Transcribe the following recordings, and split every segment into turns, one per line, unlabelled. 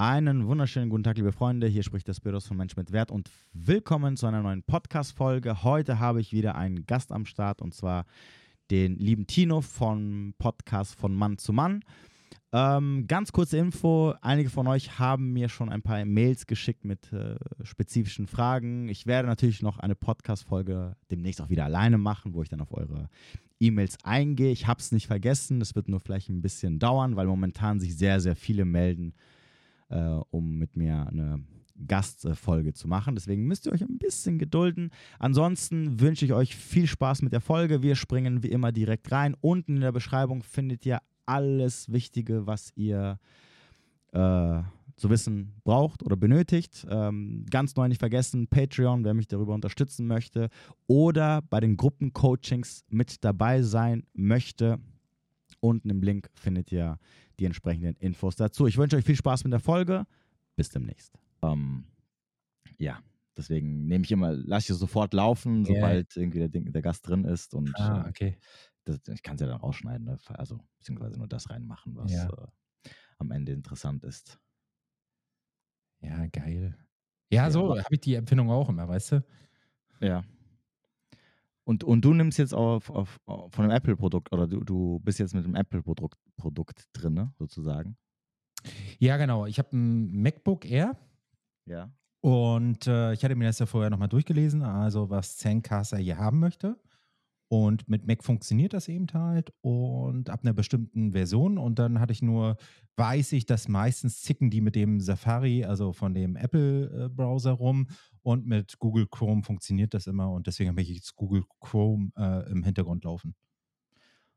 Einen wunderschönen guten Tag, liebe Freunde. Hier spricht das Büros von Mensch mit Wert und willkommen zu einer neuen Podcast-Folge. Heute habe ich wieder einen Gast am Start und zwar den lieben Tino vom Podcast von Mann zu Mann. Ähm, ganz kurze Info: Einige von euch haben mir schon ein paar Mails geschickt mit äh, spezifischen Fragen. Ich werde natürlich noch eine Podcast-Folge demnächst auch wieder alleine machen, wo ich dann auf eure E-Mails eingehe. Ich habe es nicht vergessen. Es wird nur vielleicht ein bisschen dauern, weil momentan sich sehr, sehr viele melden äh, um mit mir eine Gastfolge zu machen. Deswegen müsst ihr euch ein bisschen gedulden. Ansonsten wünsche ich euch viel Spaß mit der Folge. Wir springen wie immer direkt rein. Unten in der Beschreibung findet ihr alles Wichtige, was ihr äh, zu wissen braucht oder benötigt. Ähm, ganz neu nicht vergessen, Patreon, wer mich darüber unterstützen möchte oder bei den Gruppencoachings mit dabei sein möchte. Unten im Link findet ihr die entsprechenden Infos dazu. Ich wünsche euch viel Spaß mit der Folge. Bis demnächst. Ähm, ja, deswegen nehme ich immer, lasse ich sofort laufen, yeah. sobald irgendwie der, der, Gast drin ist. Und
ah, äh, okay.
das, ich kann es ja dann rausschneiden, ne? also beziehungsweise nur das reinmachen, was ja. äh, am Ende interessant ist.
Ja, geil. Ja, ja. so habe ich die Empfindung auch immer, weißt du?
Ja. Und, und du nimmst jetzt auf, auf, auf von einem Apple-Produkt oder du, du bist jetzt mit dem Apple-Produkt Produkt drin, ne, sozusagen?
Ja, genau. Ich habe ein MacBook Air.
Ja.
Und äh, ich hatte mir das ja vorher nochmal durchgelesen, also was Zencaster hier haben möchte. Und mit Mac funktioniert das eben halt und ab einer bestimmten Version. Und dann hatte ich nur, weiß ich, dass meistens zicken die mit dem Safari, also von dem Apple-Browser rum. Und mit Google Chrome funktioniert das immer. Und deswegen habe ich jetzt Google Chrome äh, im Hintergrund laufen.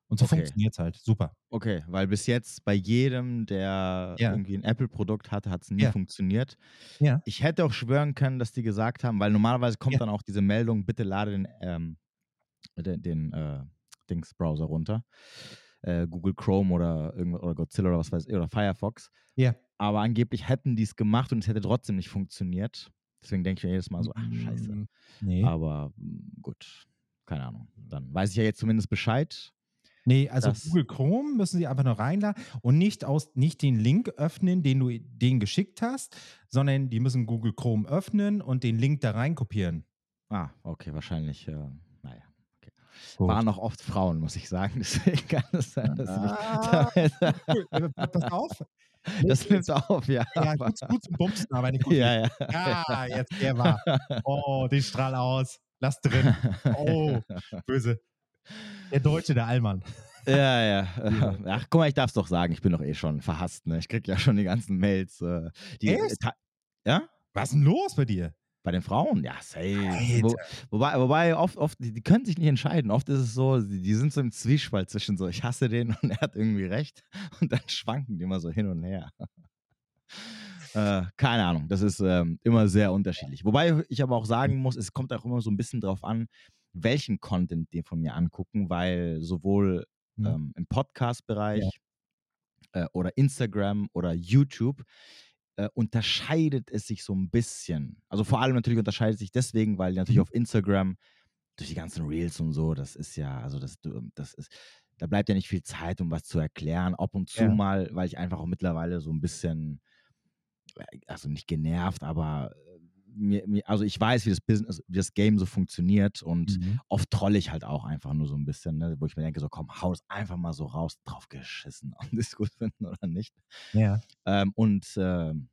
Und so okay. funktioniert es halt. Super.
Okay, weil bis jetzt bei jedem, der ja. irgendwie ein Apple-Produkt hatte, hat es nie ja. funktioniert.
Ja.
Ich hätte auch schwören können, dass die gesagt haben, weil normalerweise kommt dann auch diese Meldung, bitte lade den ähm, den, den äh, Dings-Browser runter. Äh, Google Chrome oder, oder Godzilla oder was weiß ich, oder Firefox.
Ja.
Aber angeblich hätten die es gemacht und es hätte trotzdem nicht funktioniert. Deswegen denke ich mir jedes Mal so, ach, scheiße. Mm, nee. Aber mm, gut, keine Ahnung. Dann weiß ich ja jetzt zumindest Bescheid.
Nee, also Google Chrome müssen sie einfach nur reinladen und nicht aus nicht den Link öffnen, den du denen geschickt hast, sondern die müssen Google Chrome öffnen und den Link da rein kopieren.
Ah, okay, wahrscheinlich. Äh, Gut. Waren auch oft Frauen, muss ich sagen. Deswegen kann es sein, dass ah,
ich Pass auf.
Das nimmt auf, ja.
Ja, gut, gut zum Bumsen, aber nicht gut.
Ja, ja.
Ja, jetzt der war. Oh, den Strahl aus. Lass drin. Oh, böse. Der Deutsche, der Allmann.
Ja, ja. Ach, guck mal, ich darf es doch sagen. Ich bin doch eh schon verhasst. Ne? Ich krieg ja schon die ganzen Mails. Äh, die,
Echt?
ja?
Was ist denn los bei dir?
Bei den Frauen, ja, safe. Wo, wobei, wobei oft, oft, die, können sich nicht entscheiden. Oft ist es so, die, die, sind so im Zwiespalt zwischen so, ich hasse den und er hat irgendwie recht. Und dann schwanken die immer so hin und her. äh, keine Ahnung, das ist ähm, immer sehr unterschiedlich. Wobei ich aber auch sagen muss, es kommt auch immer so ein bisschen drauf an, welchen Content die von mir angucken, weil sowohl mhm. ähm, im Podcast-Bereich ja. äh, oder Instagram oder YouTube äh, unterscheidet es sich so ein bisschen. Also vor allem natürlich unterscheidet es sich deswegen, weil natürlich mhm. auf Instagram durch die ganzen Reels und so, das ist ja, also das, das ist, da bleibt ja nicht viel Zeit, um was zu erklären. Ab und zu ja. mal, weil ich einfach auch mittlerweile so ein bisschen, äh, also nicht genervt, aber mir, mir, also ich weiß, wie das Business, wie das Game so funktioniert und mhm. oft trolle ich halt auch einfach nur so ein bisschen, ne, wo ich mir denke, so komm, hau es einfach mal so raus, drauf geschissen, ob es gut finden oder nicht.
Ja.
Ähm, und ähm,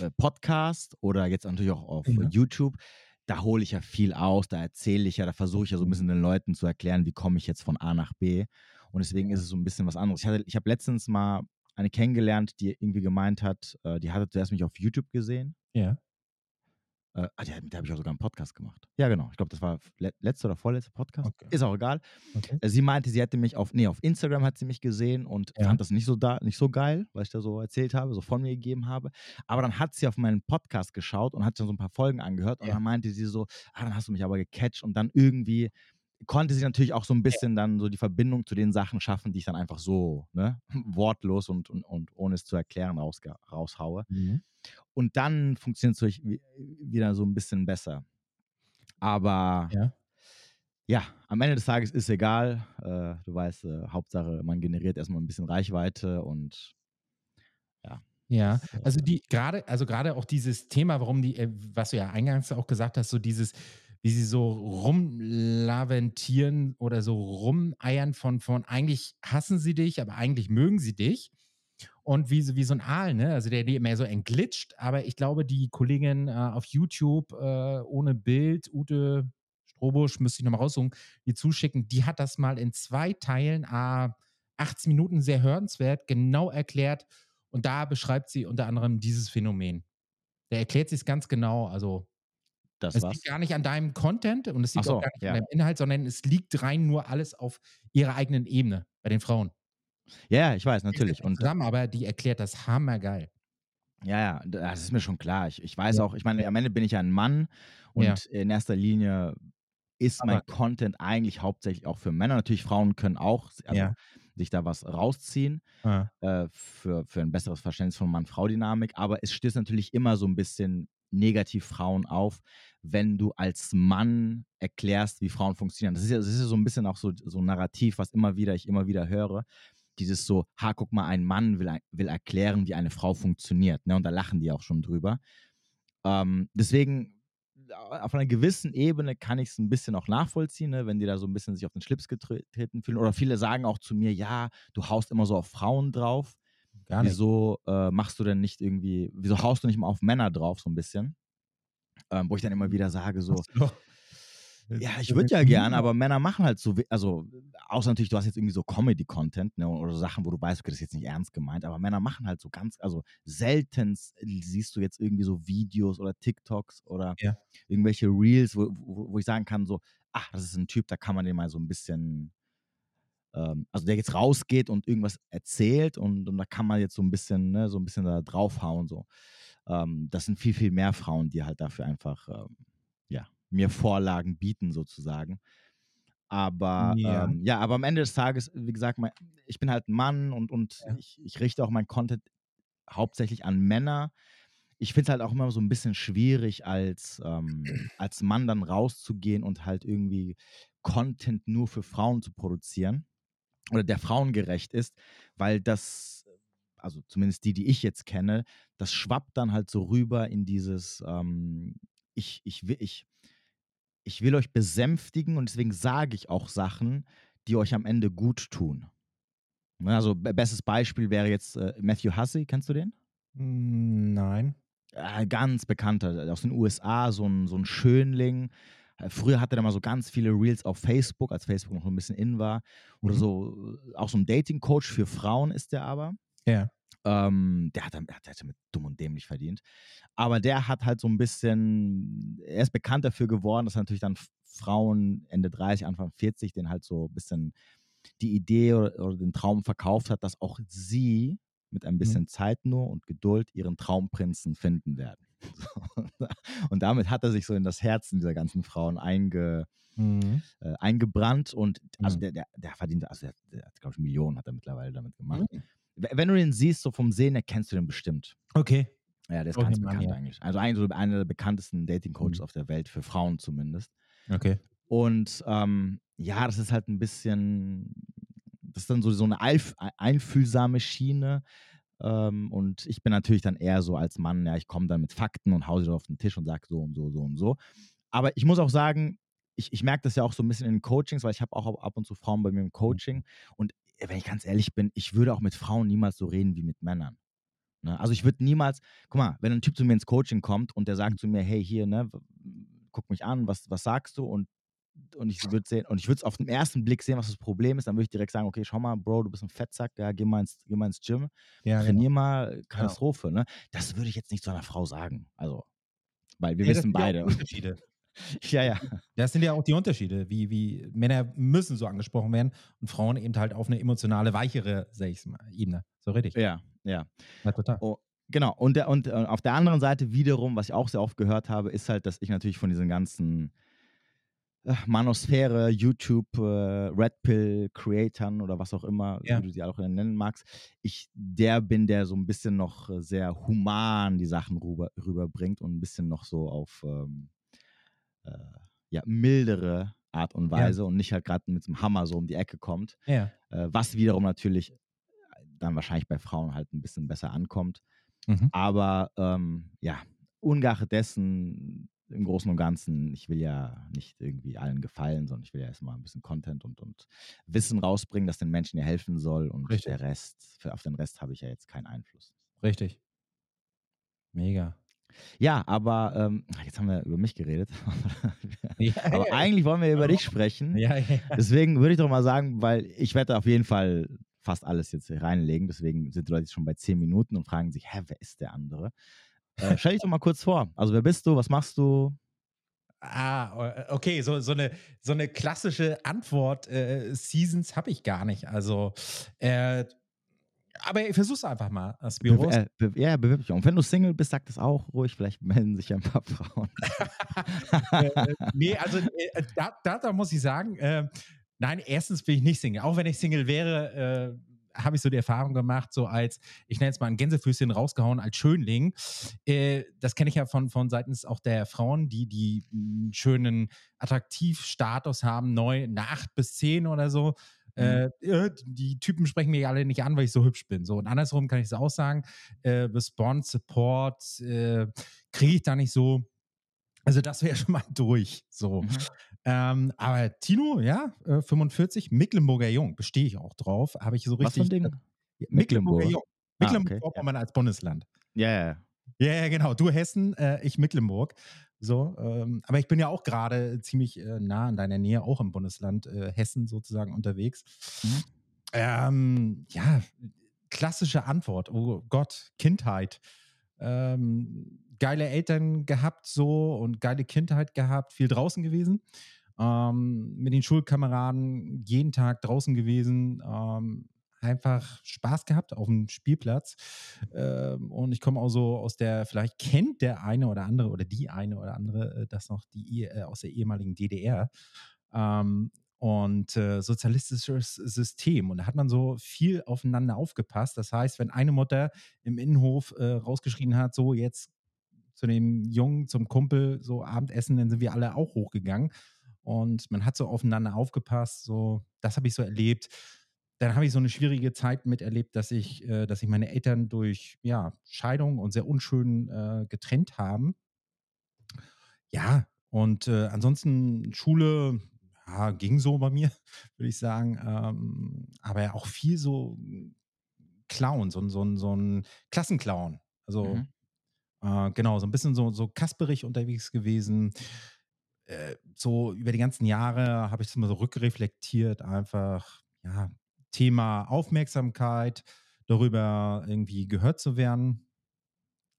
äh, Podcast oder jetzt natürlich auch auf ja. YouTube, da hole ich ja viel aus, da erzähle ich ja, da versuche ich ja so ein bisschen den Leuten zu erklären, wie komme ich jetzt von A nach B. Und deswegen ist es so ein bisschen was anderes. Ich, ich habe letztens mal eine kennengelernt, die irgendwie gemeint hat, äh, die hatte zuerst mich auf YouTube gesehen.
Ja.
Äh, ah, mit der habe ich auch sogar einen Podcast gemacht. Ja, genau. Ich glaube, das war le letzter oder vorletzter Podcast. Okay. Ist auch egal. Okay. Äh, sie meinte, sie hätte mich auf, nee, auf Instagram hat sie mich gesehen und ja. fand das nicht so, da, nicht so geil, was ich da so erzählt habe, so von mir gegeben habe. Aber dann hat sie auf meinen Podcast geschaut und hat dann so ein paar Folgen angehört und dann meinte sie so, ah, dann hast du mich aber gecatcht und dann irgendwie konnte sie natürlich auch so ein bisschen dann so die Verbindung zu den Sachen schaffen, die ich dann einfach so ne, wortlos und, und, und ohne es zu erklären raus, raushaue. Mhm. Und dann funktioniert es wieder so ein bisschen besser. Aber
ja.
ja. am Ende des Tages ist egal. Äh, du weißt, äh, Hauptsache, man generiert erstmal ein bisschen Reichweite und ja,
Ja,
Das,
also
äh,
die gerade also gerade auch dieses Thema, warum die äh, was du ja eingangs auch gesagt hast, so dieses wie sie so rumlaventieren oder so rumeiern von von eigentlich hassen sie dich, aber eigentlich mögen sie dich. Und wie so wie so 'n Aal, ne? Also, der die mehr so entglitscht, aber ich glaube, die Kollegin, äh, auf YouTube, äh, ohne Bild, Ute Strobusch, müsste ich noch mal raussuchen, die zuschicken, die hat das mal in 2 Teilen, à 18 Minuten sehr hörenswert, genau erklärt und da beschreibt sie unter anderem dieses Phänomen. Da erklärt sie's ganz genau. Also,
das
es liegt
was?
gar nicht an deinem Content und es liegt auch
so,
gar nicht an
ja.
deinem Inhalt, sondern es liegt rein nur alles auf ihrer eigenen Ebene bei den Frauen.
Ja, ja, ich weiß, natürlich. Und
zusammen, aber die erklärt das hammergeil.
Ja, ja, das ist mir schon klar. Ich ich weiß
Ja,
auch ich meine,
ja.
am Ende bin ich ja 'n Mann
Ja.
und in erster Linie ist
Aber
mein Content eigentlich hauptsächlich auch für Männer. Natürlich, Frauen können auch also,
Ja.
sich da was rausziehen,
Ah.
äh, für für 'n besseres Verständnis von Mann-Frau-Dynamik, aber es stößt natürlich immer so 'n bisschen negativ Frauen auf, wenn du als Mann erklärst, wie Frauen funktionieren. Das ist ja das ist ja so 'n bisschen auch so so 'n Narrativ, was immer wieder ich immer wieder höre. Dieses so: „Ha, guck mal, ein Mann will will erklären, wie eine Frau funktioniert“, ne? Und da lachen die auch schon drüber. Ähm, deswegen, a auf einer gewissen Ebene kann ich's 'n bisschen auch nachvollziehen, ne, wenn die da so 'n bisschen sich auf den Schlips getre treten fühlen. Oder viele sagen auch zu mir: „Ja, du haust immer so auf Frauen drauf.
Gar nicht.
Wieso, äh, machst du denn nicht irgendwie wieso haust du nicht mal auf Männer drauf“, so 'n bisschen? Ähm, wo ich dann immer wieder sage so. „Ja, ich würde ja gerne, aber Männer machen halt so we“ also, außer natürlich, du hast jetzt irgendwie so Comedy-Content, ne, oder Sachen, wo du weißt, okay, das ist jetzt nicht ernst gemeint, aber Männer machen halt so ganz also, seltenst siehst du jetzt irgendwie so Videos oder TikToks oder
Ja.
irgendwelche Reels, wo wo wo ich sagen kann so: „Ach, das ist 'n Typ, da kann man den mal so 'n bisschen“ ähm, also, der jetzt rausgeht und irgendwas erzählt und und da kann man jetzt so 'n bisschen ne, so 'n bisschen da draufhauen so. Ähm, das sind viel, viel mehr Frauen, die halt dafür einfach, ähm, ja, mir Vorlagen bieten sozusagen. Aber,
Ja.
ähm, ja aber am Ende des Tages, wie gesagt, mei ich bin halt 'n Mann und und
Ja.
ich ich richte auch meinen Content hauptsächlich an Männer. Ich finde es halt auch immer so 'n bisschen schwierig, als, ähm als Mann dann rauszugehen und halt irgendwie Content nur für Frauen zu produzieren oder der frauengerecht ist, weil das also, zumindest die, die ich jetzt kenne, das schwappt dann halt so rüber in dieses, ähm, ich ich wi ich ich will euch besänftigen und deswegen sage ich auch Sachen, die euch am Ende guttun. Ne, also, be bestes Beispiel wäre jetzt, äh, Matthew Hussey, kennst du den?
Hm, nein.
Äh, ganz bekannter, aus den USA, so 'n so 'n Schönling. Äh, früher hatte der mal so ganz viele Reels auf Facebook, als Facebook noch so 'n bisschen in war. Oder
Mhm.
so auch so 'n Dating-Coach für Frauen ist der aber.
Ja.
Ähm, der hat damit dumm und dämlich verdient. Aber der hat halt so 'n bisschen er ist bekannt dafür geworden, dass er natürlich dann Frauen Ende 30, Anfang 40 denen halt so bisschen die Idee oder oder den Traum verkauft hat, dass auch sie mit ein
Mhm.
bisschen Zeit nur und Geduld ihren Traumprinzen finden werden. Und damit hat er sich so in das Herzen dieser ganzen Frauen einge
Mhm.
äh, eingebrannt und also,
Mhm.
der der der verdient also, der der hat, glaube ich, Millionen hat er mittlerweile damit gemacht.
Mhm.
We wenn du den siehst, so vom Sehen her, kennst du den bestimmt.
Okay.
Ja, der ist
ich
ganz bekannt
ja.
eigentlich. Also, eigentlich so einer der bekanntesten Dating-Coaches
Mhm.
auf der Welt, für Frauen zumindest.
Okay.
Und, ähm, ja, das ist halt 'n bisschen das ist dann so so 'ne eif ei einfühlsame Schiene. Ähm, und ich bin natürlich dann eher so als Mann, ja, ich komme dann mit Fakten und haue sie auf den Tisch und sage so und so, so und so. Aber ich muss auch sagen, ich ich merke das ja auch so 'n bisschen in den Coachings, weil ich habe auch ab und zu Frauen bei mir im
Mhm.
Coaching. Und, äh, wenn ich ganz ehrlich bin, ich würde auch mit Frauen niemals so reden wie mit Männern, ne? Also, ich würde niemals guck mal, wenn 'n Typ zu mir ins Coaching kommt und der
Mhm.
sagt zu mir: „Hey, hier, ne, guck mich an, was was sagst du?“ Und und ich würde sehen und ich würde es auf den ersten Blick sehen, was das Problem ist, dann würde ich direkt sagen: „Okay, schau mal, Bro, du bist 'n Fettsack, ja, geh mal ins geh mal ins Gym,
Ja, genau.
trainier mal,
Genau.
Katastrophe“, ne? Das würde ich jetzt nicht zu einer Frau sagen. Also, weil wir
Ja,
wissen beide
Unterschiede.
ja, ja.
Das sind ja auch die Unterschiede, wie wie Männer müssen so angesprochen werden und Frauen eben halt auf 'ne emotionale, weichere, sage ich's mal, Ebene. So richtig.
Ja, ja.
Ja, total.
O genau. Und der und, äh, auf der anderen Seite wiederum, was ich auch sehr oft gehört habe, ist halt, dass ich natürlich von diesen ganzen Manosphäre, YouTube, äh, Red Pill Creatern oder was auch immer,
Ja.
wie du sie auch nennen magst, ich der bin, der so 'n bisschen noch sehr human die Sachen rüber rüberbringt und 'n bisschen noch so auf, ähm, äh, ja, mildere Art und
Ja.
Weise und nicht halt grad mit so 'm Hammer so um die Ecke kommt.
Ja.
Äh, was wiederum natürlich dann wahrscheinlich bei Frauen halt 'n bisschen besser ankommt. Mhm. Aber ähm, ja, ungeachtet dessen, im Großen und Ganzen, ich will ja nicht irgendwie allen gefallen, sondern ich will ja erstmal ein bisschen Content und, und Wissen rausbringen, das den Menschen ja helfen soll. Und Richtig. der Rest, für, auf den Rest habe ich ja jetzt keinen Einfluss.
Richtig. Mega.
Ja, aber ähm, jetzt haben wir über mich geredet. ja, aber ja, eigentlich wollen wir über dich sprechen. Ja, Deswegen würde ich doch mal sagen, weil ich werde auf jeden Fall fast alles jetzt reinlegen. Deswegen sind die Leute schon bei zehn Minuten und fragen sich, hä, wer ist der andere? Äh, stell dich doch mal kurz vor. Also, wer bist du? Was machst du?
Ah, äh, okay, so, so, eine, so eine klassische Antwort. Äh, Seasons habe ich gar nicht. Also, äh, aber ich versuch's einfach mal,
Spiros. Be äh, be ja, bewirb dich. Und wenn du Single bist, sag das auch ruhig. Vielleicht melden sich ein paar Frauen.
äh, nee, also äh, da, da, da, muss ich sagen, äh, nein, erstens bin ich nicht Single. Auch wenn ich Single wäre, äh, habe ich so die Erfahrung gemacht, so als, ich nenne es mal ein Gänsefüßchen rausgehauen als Schönling. Äh, das kenne ich ja von, von seitens auch der Frauen, die die einen schönen Attraktivstatus haben, neu nach acht bis zehn oder so. Mhm. Äh, die Typen sprechen mich alle nicht an, weil ich so hübsch bin. So, und andersrum kann ich es auch sagen, äh, Response, Support äh, kriege ich da nicht so. Also das wäre schon mal durch. So. Mhm. Ähm, aber Tino, ja, äh, 45, Mecklenburger Jung, bestehe ich auch drauf. Habe ich so richtig. Was für ein Ding? Mecklenburger Jung. Mecklenburg-Vorpommern ah, okay. als Bundesland.
Ja, ja.
Ja, ja, genau. Du Hessen, äh, ich Mecklenburg. So, ähm, aber ich bin ja auch gerade ziemlich äh, nah in deiner Nähe, auch im Bundesland äh, Hessen sozusagen unterwegs. Mhm. Ähm, ja, klassische Antwort. Oh Gott, Kindheit. Ähm, geile Eltern gehabt so und geile Kindheit gehabt, viel draußen gewesen. Ähm, mit den Schulkameraden jeden Tag draußen gewesen. Ähm, einfach Spaß gehabt auf dem Spielplatz. Ähm, und ich komme auch so aus der, vielleicht kennt der eine oder andere oder die eine oder andere äh, das noch, die äh, aus der ehemaligen DDR. Ähm, und äh, sozialistisches System. Und da hat man so viel aufeinander aufgepasst. Das heißt, wenn eine Mutter im Innenhof äh, rausgeschrien hat, so jetzt zu dem Jungen, zum Kumpel, so Abendessen, dann sind wir alle auch hochgegangen. Und man hat so aufeinander aufgepasst. So, das habe ich so erlebt dann habe ich so eine schwierige Zeit miterlebt, dass ich, äh, dass sich meine Eltern durch ja, Scheidung und sehr unschön äh, getrennt haben. Ja, und äh, ansonsten Schule ja, ging so bei mir, würde ich sagen. Ähm, aber auch viel so Clown, so, so, so ein Klassenclown. Also mhm. Äh, genau, so ein bisschen so, so kasperig unterwegs gewesen. Äh, so über die ganzen Jahre habe ich das mal so rückreflektiert, einfach, ja, Thema Aufmerksamkeit, darüber irgendwie gehört zu werden,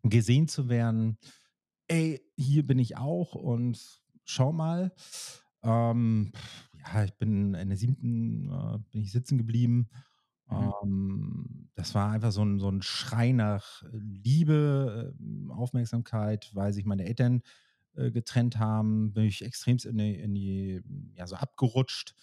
gesehen zu werden. Ey, hier bin ich auch und schau mal. Ähm, ja, ich bin in der siebten, äh, bin ich sitzen geblieben. Mhm. Ähm, das war einfach so ein, so ein Schrei nach Liebe, äh, Aufmerksamkeit, weil sich meine Eltern äh, getrennt haben, bin ich extremst in die, in die ja, so abgerutscht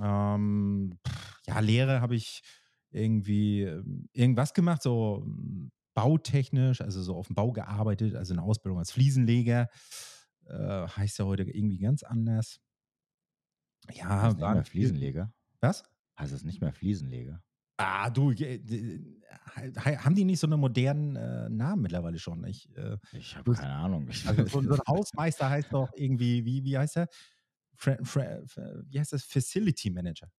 ähm, ja, Lehre habe ich irgendwie ähm, irgendwas gemacht, so hm, bautechnisch, also so auf dem Bau gearbeitet, also eine Ausbildung als Fliesenleger. Äh, heißt ja heute irgendwie ganz anders.
Ja, war nicht mehr Fliesenleger.
Was?
Heißt es nicht mehr Fliesenleger?
Ah, du, haben die nicht so einen modernen äh, Namen mittlerweile schon? Ich,
äh, ich habe keine Ahnung.
Also so, ein Hausmeister heißt doch irgendwie, wie, wie heißt er? Fra Fra wie heißt das? Facility Manager.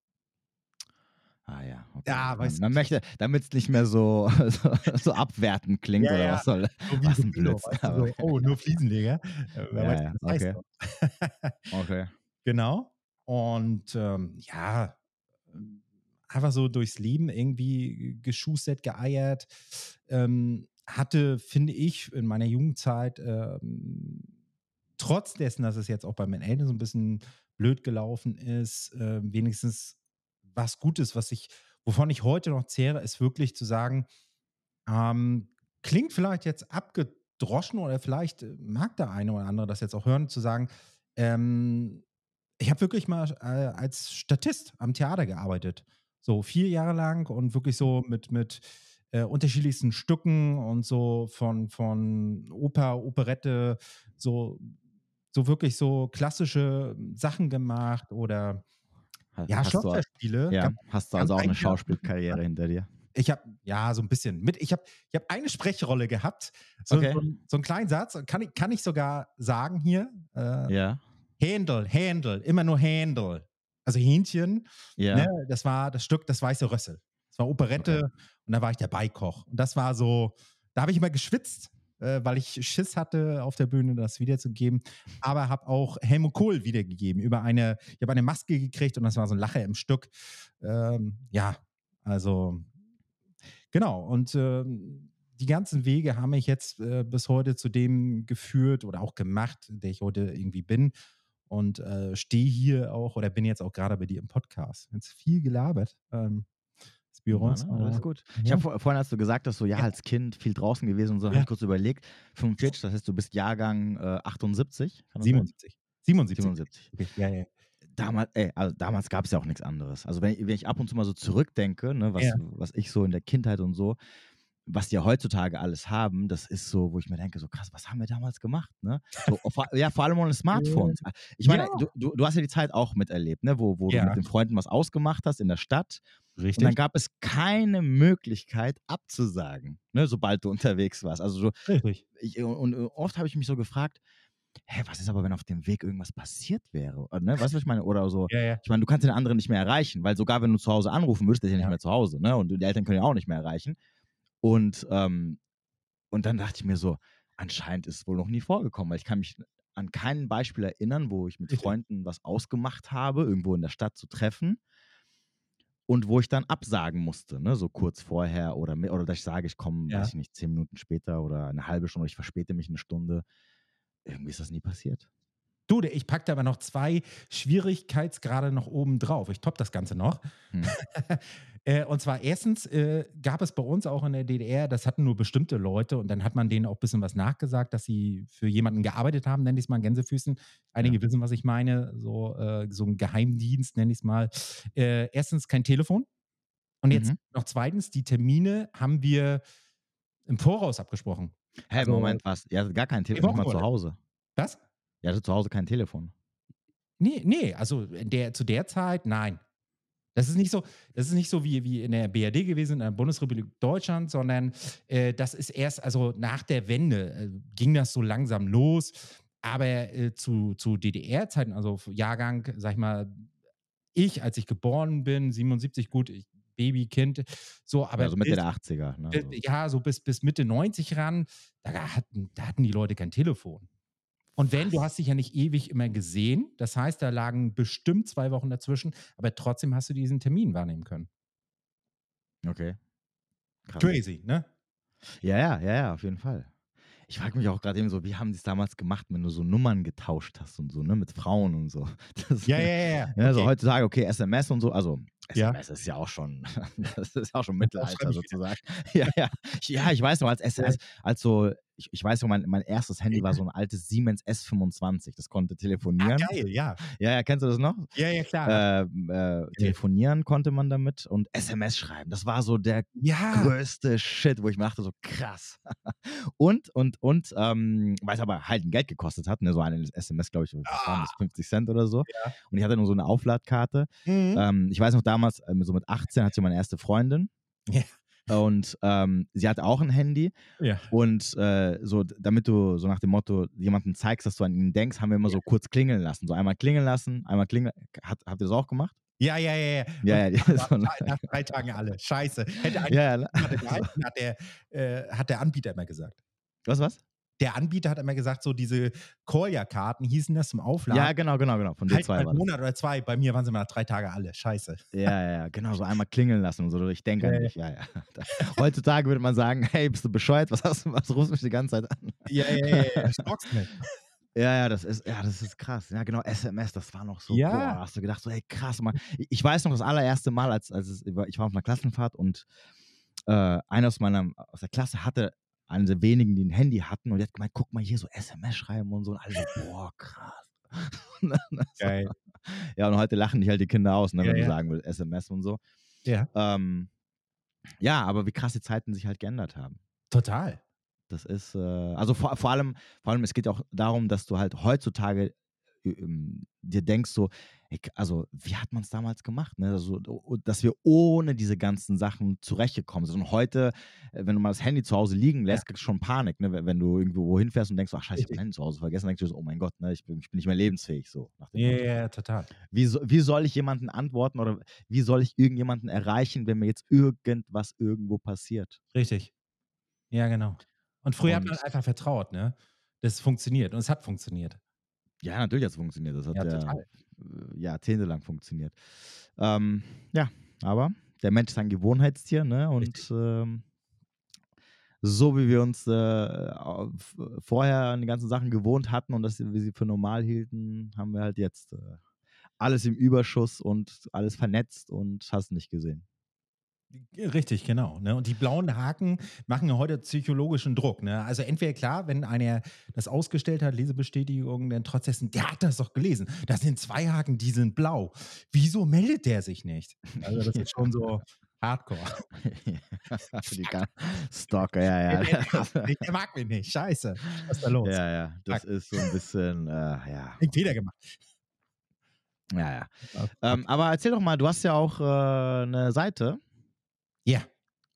Ah ja. Okay. Ja, weißt man, möchte, damit es nicht mehr so, so, so abwertend klingt ja, oder ja. was soll. So was ein
Blödsinn. So, oh, nur Fliesenleger.
Äh, wer ja, weiß, ja. okay. okay.
Genau. Und ähm, ja, einfach so durchs Leben irgendwie geschustert, geeiert. Ähm, hatte, finde ich, in meiner Jugendzeit ähm, trotz dessen, dass es jetzt auch bei meinen Eltern so ein bisschen blöd gelaufen ist, äh, wenigstens was Gutes, was ich, wovon ich heute noch zehre, ist wirklich zu sagen, ähm, klingt vielleicht jetzt abgedroschen oder vielleicht äh, mag der eine oder andere das jetzt auch hören, zu sagen, ähm, ich habe wirklich mal äh, als Statist am Theater gearbeitet. So vier Jahre lang und wirklich so mit, mit äh, unterschiedlichsten Stücken und so von, von Oper, Operette, so so wirklich so klassische Sachen gemacht oder ja,
Schauspielspiele. Ja, hast du also auch eine Schauspielkarriere hinter dir?
Ich habe, ja, so ein bisschen mit. Ich habe ich hab eine Sprechrolle gehabt. So,
Okay.
so, so einen kleinen Satz. Kann ich, kann ich sogar sagen hier. Äh,
Ja.
Händel, Händel, immer nur Händel. Also Hähnchen,
Ja.
ne, das war das Stück Das Weiße Rössel. Das war Operette und da war ich der Beikoch. Und das war so, da habe ich immer geschwitzt, äh, weil ich Schiss hatte, auf der Bühne das wiederzugeben. Aber habe auch Helmut Kohl wiedergegeben. Über eine, ich habe eine Maske gekriegt und das war so ein Lacher im Stück. Ähm, ja, also genau. Und ähm, die ganzen Wege haben mich jetzt äh, bis heute zu dem geführt oder auch gemacht, der ich heute irgendwie bin. Und äh, stehe hier auch oder bin jetzt auch gerade bei dir im Podcast. Jetzt viel gelabert. Ähm, Spirons,
Ja, ne, alles
aber-
gut. Ich
Ja.
habe vor, vorhin, als du gesagt hast, so ja,
Ja.
als Kind viel draußen gewesen und so, habe
Ja.
ich kurz überlegt. 45, das heißt, du bist Jahrgang äh, 78? Kann das sein?
77. 77.
77.
Okay. Ja, ja.
Damals, ey, also damals gab es ja auch nichts anderes. Also wenn ich, wenn ich ab und zu mal so zurückdenke, ne, was,
Ja.
was ich so in der Kindheit und so, was die heutzutage alles haben, das ist so, wo ich mir denke, so krass, was haben wir damals gemacht, ne? So, vor, ja, vor allem ohne Smartphones. Ich meine,
Ja.
du, du, du hast ja die Zeit auch miterlebt, ne, wo, wo
Ja.
du mit den Freunden was ausgemacht hast in der Stadt
Richtig.
und dann gab es keine Möglichkeit abzusagen, ne, sobald du unterwegs warst. Also so,
Richtig.
ich, und, und oft habe ich mich so gefragt, hä, was ist aber, wenn auf dem Weg irgendwas passiert wäre? Oder, Ne? Weißt du, was ich meine? Oder so,
Ja, ja.
ich meine, du kannst den anderen nicht mehr erreichen, weil sogar wenn du zu Hause anrufen würdest, der ist ja nicht mehr zu Hause, ne? Und die Eltern können ja auch nicht mehr erreichen. Und, ähm, und dann dachte ich mir so, anscheinend ist es wohl noch nie vorgekommen, weil ich kann mich an kein Beispiel erinnern, wo ich mit
Richtig.
Freunden was ausgemacht habe, irgendwo in der Stadt zu treffen. Und wo ich dann absagen musste, ne? so kurz vorher oder, oder dass ich sage, ich komme,
Ja.
weiß ich nicht, zehn Minuten später oder eine halbe Stunde, ich verspäte mich eine Stunde. Irgendwie ist das nie passiert.
Du, ich packte aber noch zwei Schwierigkeitsgrade noch oben drauf. Ich top das Ganze noch.
Hm.
äh, und zwar erstens äh, gab es bei uns auch in der DDR, das hatten nur bestimmte Leute und dann hat man denen auch ein bisschen was nachgesagt, dass sie für jemanden gearbeitet haben, nenne ich es mal Gänsefüßen. Einige
Ja.
wissen, was ich meine, so, äh, so ein Geheimdienst, nenne ich es mal. Äh, erstens kein Telefon. Und jetzt
Mhm.
noch zweitens, die Termine haben wir im Voraus abgesprochen.
Hä,
Also-
Moment, was? Hattet gar kein Telefon, mal zu. Hause.
Was?
Ihr hattet zu Hause kein Telefon.
Nee, nee, also der, zu der Zeit, nein. Das ist nicht so, das ist nicht so wie, wie in der BRD gewesen, in der Bundesrepublik Deutschland, sondern äh, das ist erst, also nach der Wende äh, ging das so langsam los. Aber äh, zu, zu DDR-Zeiten, also Jahrgang, sag ich mal, ich, als ich geboren bin, 77, gut, ich, Baby, Kind, so, aber
also Mitte
bis,
der 80er. Ne?
bis- ja, so bis, bis Mitte 90 ran, da hatten, da hatten die Leute kein Telefon. Und wenn, du hast dich ja nicht ewig immer gesehen, das heißt, da lagen bestimmt zwei Wochen dazwischen, aber trotzdem hast du diesen Termin wahrnehmen können.
Okay. Krass.
Crazy, ne?
Ja, ja, ja, ja, auf jeden Fall. Ich frage mich auch gerade eben so, wie haben die es damals gemacht, wenn du so Nummern getauscht hast und so, ne, mit Frauen und so. Das,
Ja, ja, ja. ja.
So
Okay.
heutzutage, okay, SMS und so, also
Ja.
SMS ist ja auch schon, das ist auch schon Mittelalter sozusagen. Ja, ja. Ja, ich weiß noch, als SMS, als so, ich, ich weiß noch, mein, mein erstes Handy war so ein altes Siemens S25, das konnte telefonieren.
Ah, geil, ja.
Ja, ja, kennst du das noch?
Ja, ja, klar.
Ähm, äh, telefonieren konnte man damit und SMS schreiben. Das war so der
ja.
größte Shit, wo ich mir dachte, so krass. und, und, und, ähm, weil es aber halt ein Geld gekostet hat, ne, so eine SMS, glaube ich, das, 50 Cent oder so.
Ja.
Und ich hatte nur so eine Aufladkarte.
Mhm.
Ähm, ich weiß noch damals, ähm, so mit 18 hatte ich meine erste Freundin.
Ja.
Und ähm, sie hatte auch ein Handy.
ja.
Und äh, so, damit du so nach dem Motto jemanden zeigst, dass du an ihn denkst, haben wir immer so kurz klingeln lassen. So einmal klingeln lassen, einmal klingeln. Hat, habt ihr das auch gemacht?
Ja, ja, ja, ja.
Ja, ja,
Und
so,
nach, nach drei Tagen alle. Scheiße. Hätte eigentlich
ja, ja.
gehalten, hat, der, äh, hat der Anbieter immer gesagt.
Was, was?
Der Anbieter hat immer gesagt, so diese Kolja-Karten hießen das zum Aufladen.
Ja, genau, genau, genau. Von
halt
D2
mal
war
einen. Monat oder zwei. Bei mir waren sie mal nach drei Tage alle. Scheiße.
Ja, ja, genau, so einmal klingeln lassen und so. Ich denke
Ja,
an
ja.
dich, ja, ja. Heutzutage würde man sagen, hey, bist du bescheuert? Was, hast du, was rufst du mich die ganze Zeit an?
Ja, ja, ja, ja. Nicht.
Ja, ja, das ist, ja, das ist krass. Ja, genau, SMS, das war noch so,
Ja.
boah, hast du gedacht, so, ey, krass, Mann. Ich- Ich weiß noch das allererste Mal, als, als es, ich war auf einer Klassenfahrt und äh, einer aus meiner, aus der Klasse hatte einen der wenigen, die ein Handy hatten und die hat gemeint, guck mal hier, so SMS schreiben und so. Und alle so, boah, krass. Dann so,
Geil.
ja, und heute lachen dich halt die Kinder aus, ne,
Ja,
wenn
ja.
du sagen willst, SMS und so.
Ja.
Ähm, ja, aber wie krass die Zeiten sich halt geändert haben.
Total.
Das ist, äh, also vor, vor allem, vor allem, es geht auch darum, dass du halt heutzutage dir denkst so, ey, also wie hat man es damals gemacht? Ne? Also, dass wir ohne diese ganzen Sachen zurechtgekommen sind. Und heute, äh, wenn du mal das Handy zu Hause liegen lässt, kriegst du schon Panik, ne? wenn du irgendwo wohin fährst und denkst, ach scheiße, ich habe mein Handy zu Hause vergessen, denkst du so, oh mein Gott, ne? ich, bin, ich bin nicht mehr lebensfähig. So,
ja, yeah, total.
Wie, so, wie soll ich jemanden antworten oder wie soll ich irgendjemanden erreichen, wenn mir jetzt irgendwas irgendwo passiert?
Richtig. Ja, genau. Und früher und, hat man einfach vertraut, ne? Das funktioniert und es hat funktioniert.
Ja, natürlich hat es funktioniert. Das hat ja, ja äh, jahrzehntelang funktioniert. Ähm, ja, aber der Mensch ist ein Gewohnheitstier, ne? Und ähm, so wie wir uns äh, vorher an die ganzen Sachen gewohnt hatten und dass wir sie für normal hielten, haben wir halt jetzt äh, alles im Überschuss und alles vernetzt und hast nicht gesehen.
Richtig, genau. Ne? Und die blauen Haken machen ja heute psychologischen Druck. Ne? Also entweder klar, wenn einer das ausgestellt hat, Lesebestätigung, dann trotzdem, der hat das doch gelesen. Das sind zwei Haken, die sind blau. Wieso meldet der sich nicht? Also das ist schon so Hardcore.
Stalker, ja, ja.
Der, mag mich nicht. Scheiße. Was ist da los?
Ja, ja. Das ist so ein bisschen, äh, ja.
Ich Fehler gemacht.
Ja, ja. Ähm, aber erzähl doch mal, du hast ja auch äh, eine Seite.
Ja.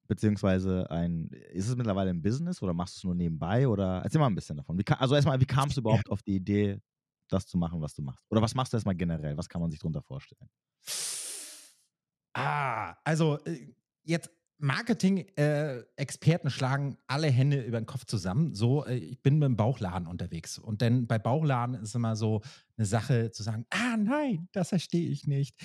Beziehungsweise ein, ist es mittlerweile ein Business oder machst du es nur nebenbei? Oder erzähl mal ein bisschen davon. Wie, also erstmal, wie kamst du überhaupt ja. auf die Idee, das zu machen, was du machst? Oder was machst du erstmal generell? Was kann man sich darunter vorstellen?
Ah, also äh, jetzt Marketing-Experten äh, schlagen alle Hände über den Kopf zusammen. So, äh, ich bin mit dem Bauchladen unterwegs. Und dann bei Bauchladen ist immer so eine Sache zu sagen: Ah, nein, das verstehe ich nicht.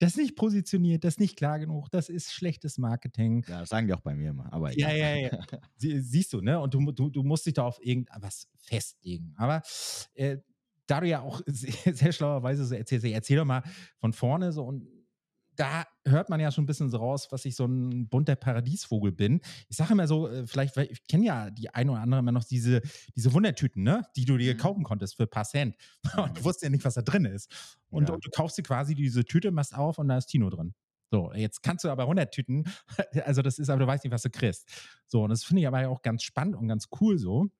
Das ist nicht positioniert, das ist nicht klar genug, das ist schlechtes Marketing.
Ja, das sagen die auch bei mir immer. Aber
ja, ja, ja. ja. Sie, siehst du, ne? Und du, du, du musst dich da auf irgendwas festlegen. Aber äh, da du ja auch sehr, sehr schlauerweise so erzählst, erzähl doch mal von vorne so und da hört man ja schon ein bisschen so raus, was ich so ein bunter Paradiesvogel bin. Ich sage immer so, äh, vielleicht, weil ich kenne ja die eine oder andere immer noch diese, diese Wundertüten, ne? die du dir mhm. kaufen konntest für ein paar Cent. Und du wusstest ja nicht, was da drin ist. Und, ja. und du kaufst dir quasi diese Tüte, machst auf und da ist Tino drin. So, jetzt kannst du aber 100 Tüten, also das ist aber, du weißt nicht, was du kriegst. So, und das finde ich aber auch ganz spannend und ganz cool so.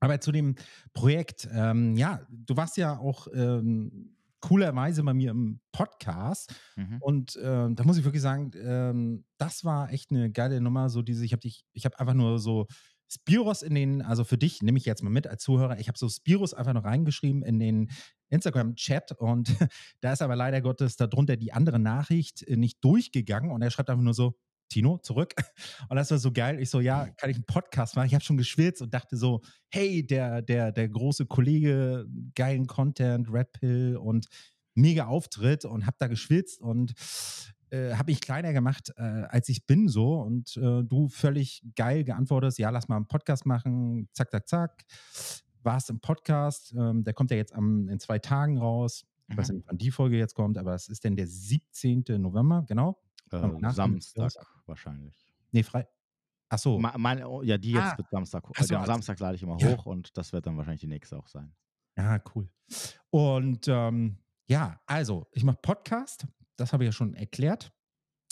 Aber zu dem Projekt, ähm, ja, du warst ja auch ähm, coolerweise bei mir im Podcast. Mhm. Und äh, da muss ich wirklich sagen, ähm, das war echt eine geile Nummer. So diese, ich habe dich, ich habe einfach nur so Spiros in den, also für dich nehme ich jetzt mal mit als Zuhörer, ich habe so Spiros einfach noch reingeschrieben in den Instagram-Chat und da ist aber leider Gottes darunter die andere Nachricht äh, nicht durchgegangen und er schreibt einfach nur so, Tino, zurück. Und das war so geil. Ich so, ja, kann ich einen Podcast machen? Ich habe schon geschwitzt und dachte so, hey, der, der, der große Kollege, geilen Content, Red Pill und mega Auftritt und habe da geschwitzt und äh, habe mich kleiner gemacht, äh, als ich bin so und äh, du völlig geil geantwortet, ja, lass mal einen Podcast machen, zack, zack, zack. Warst im Podcast, ähm, der kommt ja jetzt am, in zwei Tagen raus. Ich weiß mhm. nicht, wann die Folge jetzt kommt, aber es ist denn der 17. November, genau.
Äh, Samstag wahrscheinlich.
Nee, frei. Ach so.
Ma, oh, ja, die jetzt ah. wird Samstag. Ach so, also Samstag lade ich immer ja. hoch und das wird dann wahrscheinlich die nächste auch sein.
Ja, cool. Und ähm, ja, also, ich mache Podcast, das habe ich ja schon erklärt.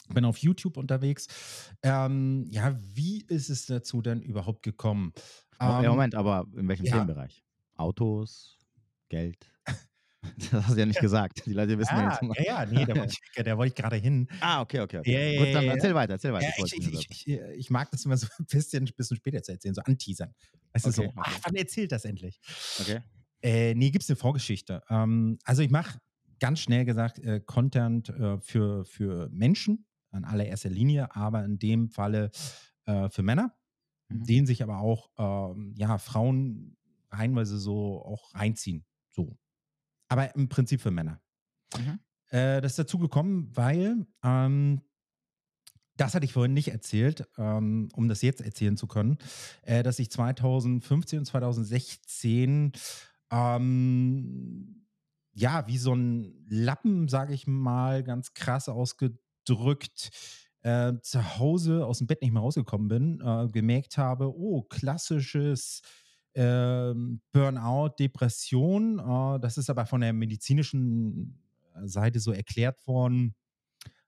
Bin auf YouTube unterwegs. Ähm, ja, wie ist es dazu denn überhaupt gekommen?
Ähm, Moment, aber in welchem ja. Themenbereich? Autos, Geld? Das hast du ja nicht gesagt. Die Leute wissen
ja, ja, ja, nee, da wollte ich, wollt ich gerade hin.
Ah, okay, okay. okay. Ja, Gut, dann erzähl weiter, erzähl weiter.
Ich, ich, ich, ich, mag das immer so ein bisschen, bisschen später zu erzählen, so anteasern. Weißt okay, du, so, ach, wann erzählt das endlich?
Okay.
Äh, nee, gibt es eine Vorgeschichte. Ähm, also ich mache ganz schnell gesagt äh, Content äh, für, für Menschen in allererster Linie, aber in dem Falle äh, für Männer, mhm. denen sich aber auch ähm, ja, Frauen reinweise so auch reinziehen. So, aber im Prinzip für Männer. Mhm. Äh, das ist dazu gekommen, weil ähm, das hatte ich vorhin nicht erzählt, ähm, um das jetzt erzählen zu können, äh, dass ich 2015 und 2016 ähm, ja, wie so ein Lappen, sage ich mal, ganz krass ausgedrückt, äh, zu Hause aus dem Bett nicht mehr rausgekommen bin, äh, gemerkt habe, oh, klassisches Burnout, Depression. Äh, das ist aber von der medizinischen äh, Seite so erklärt worden.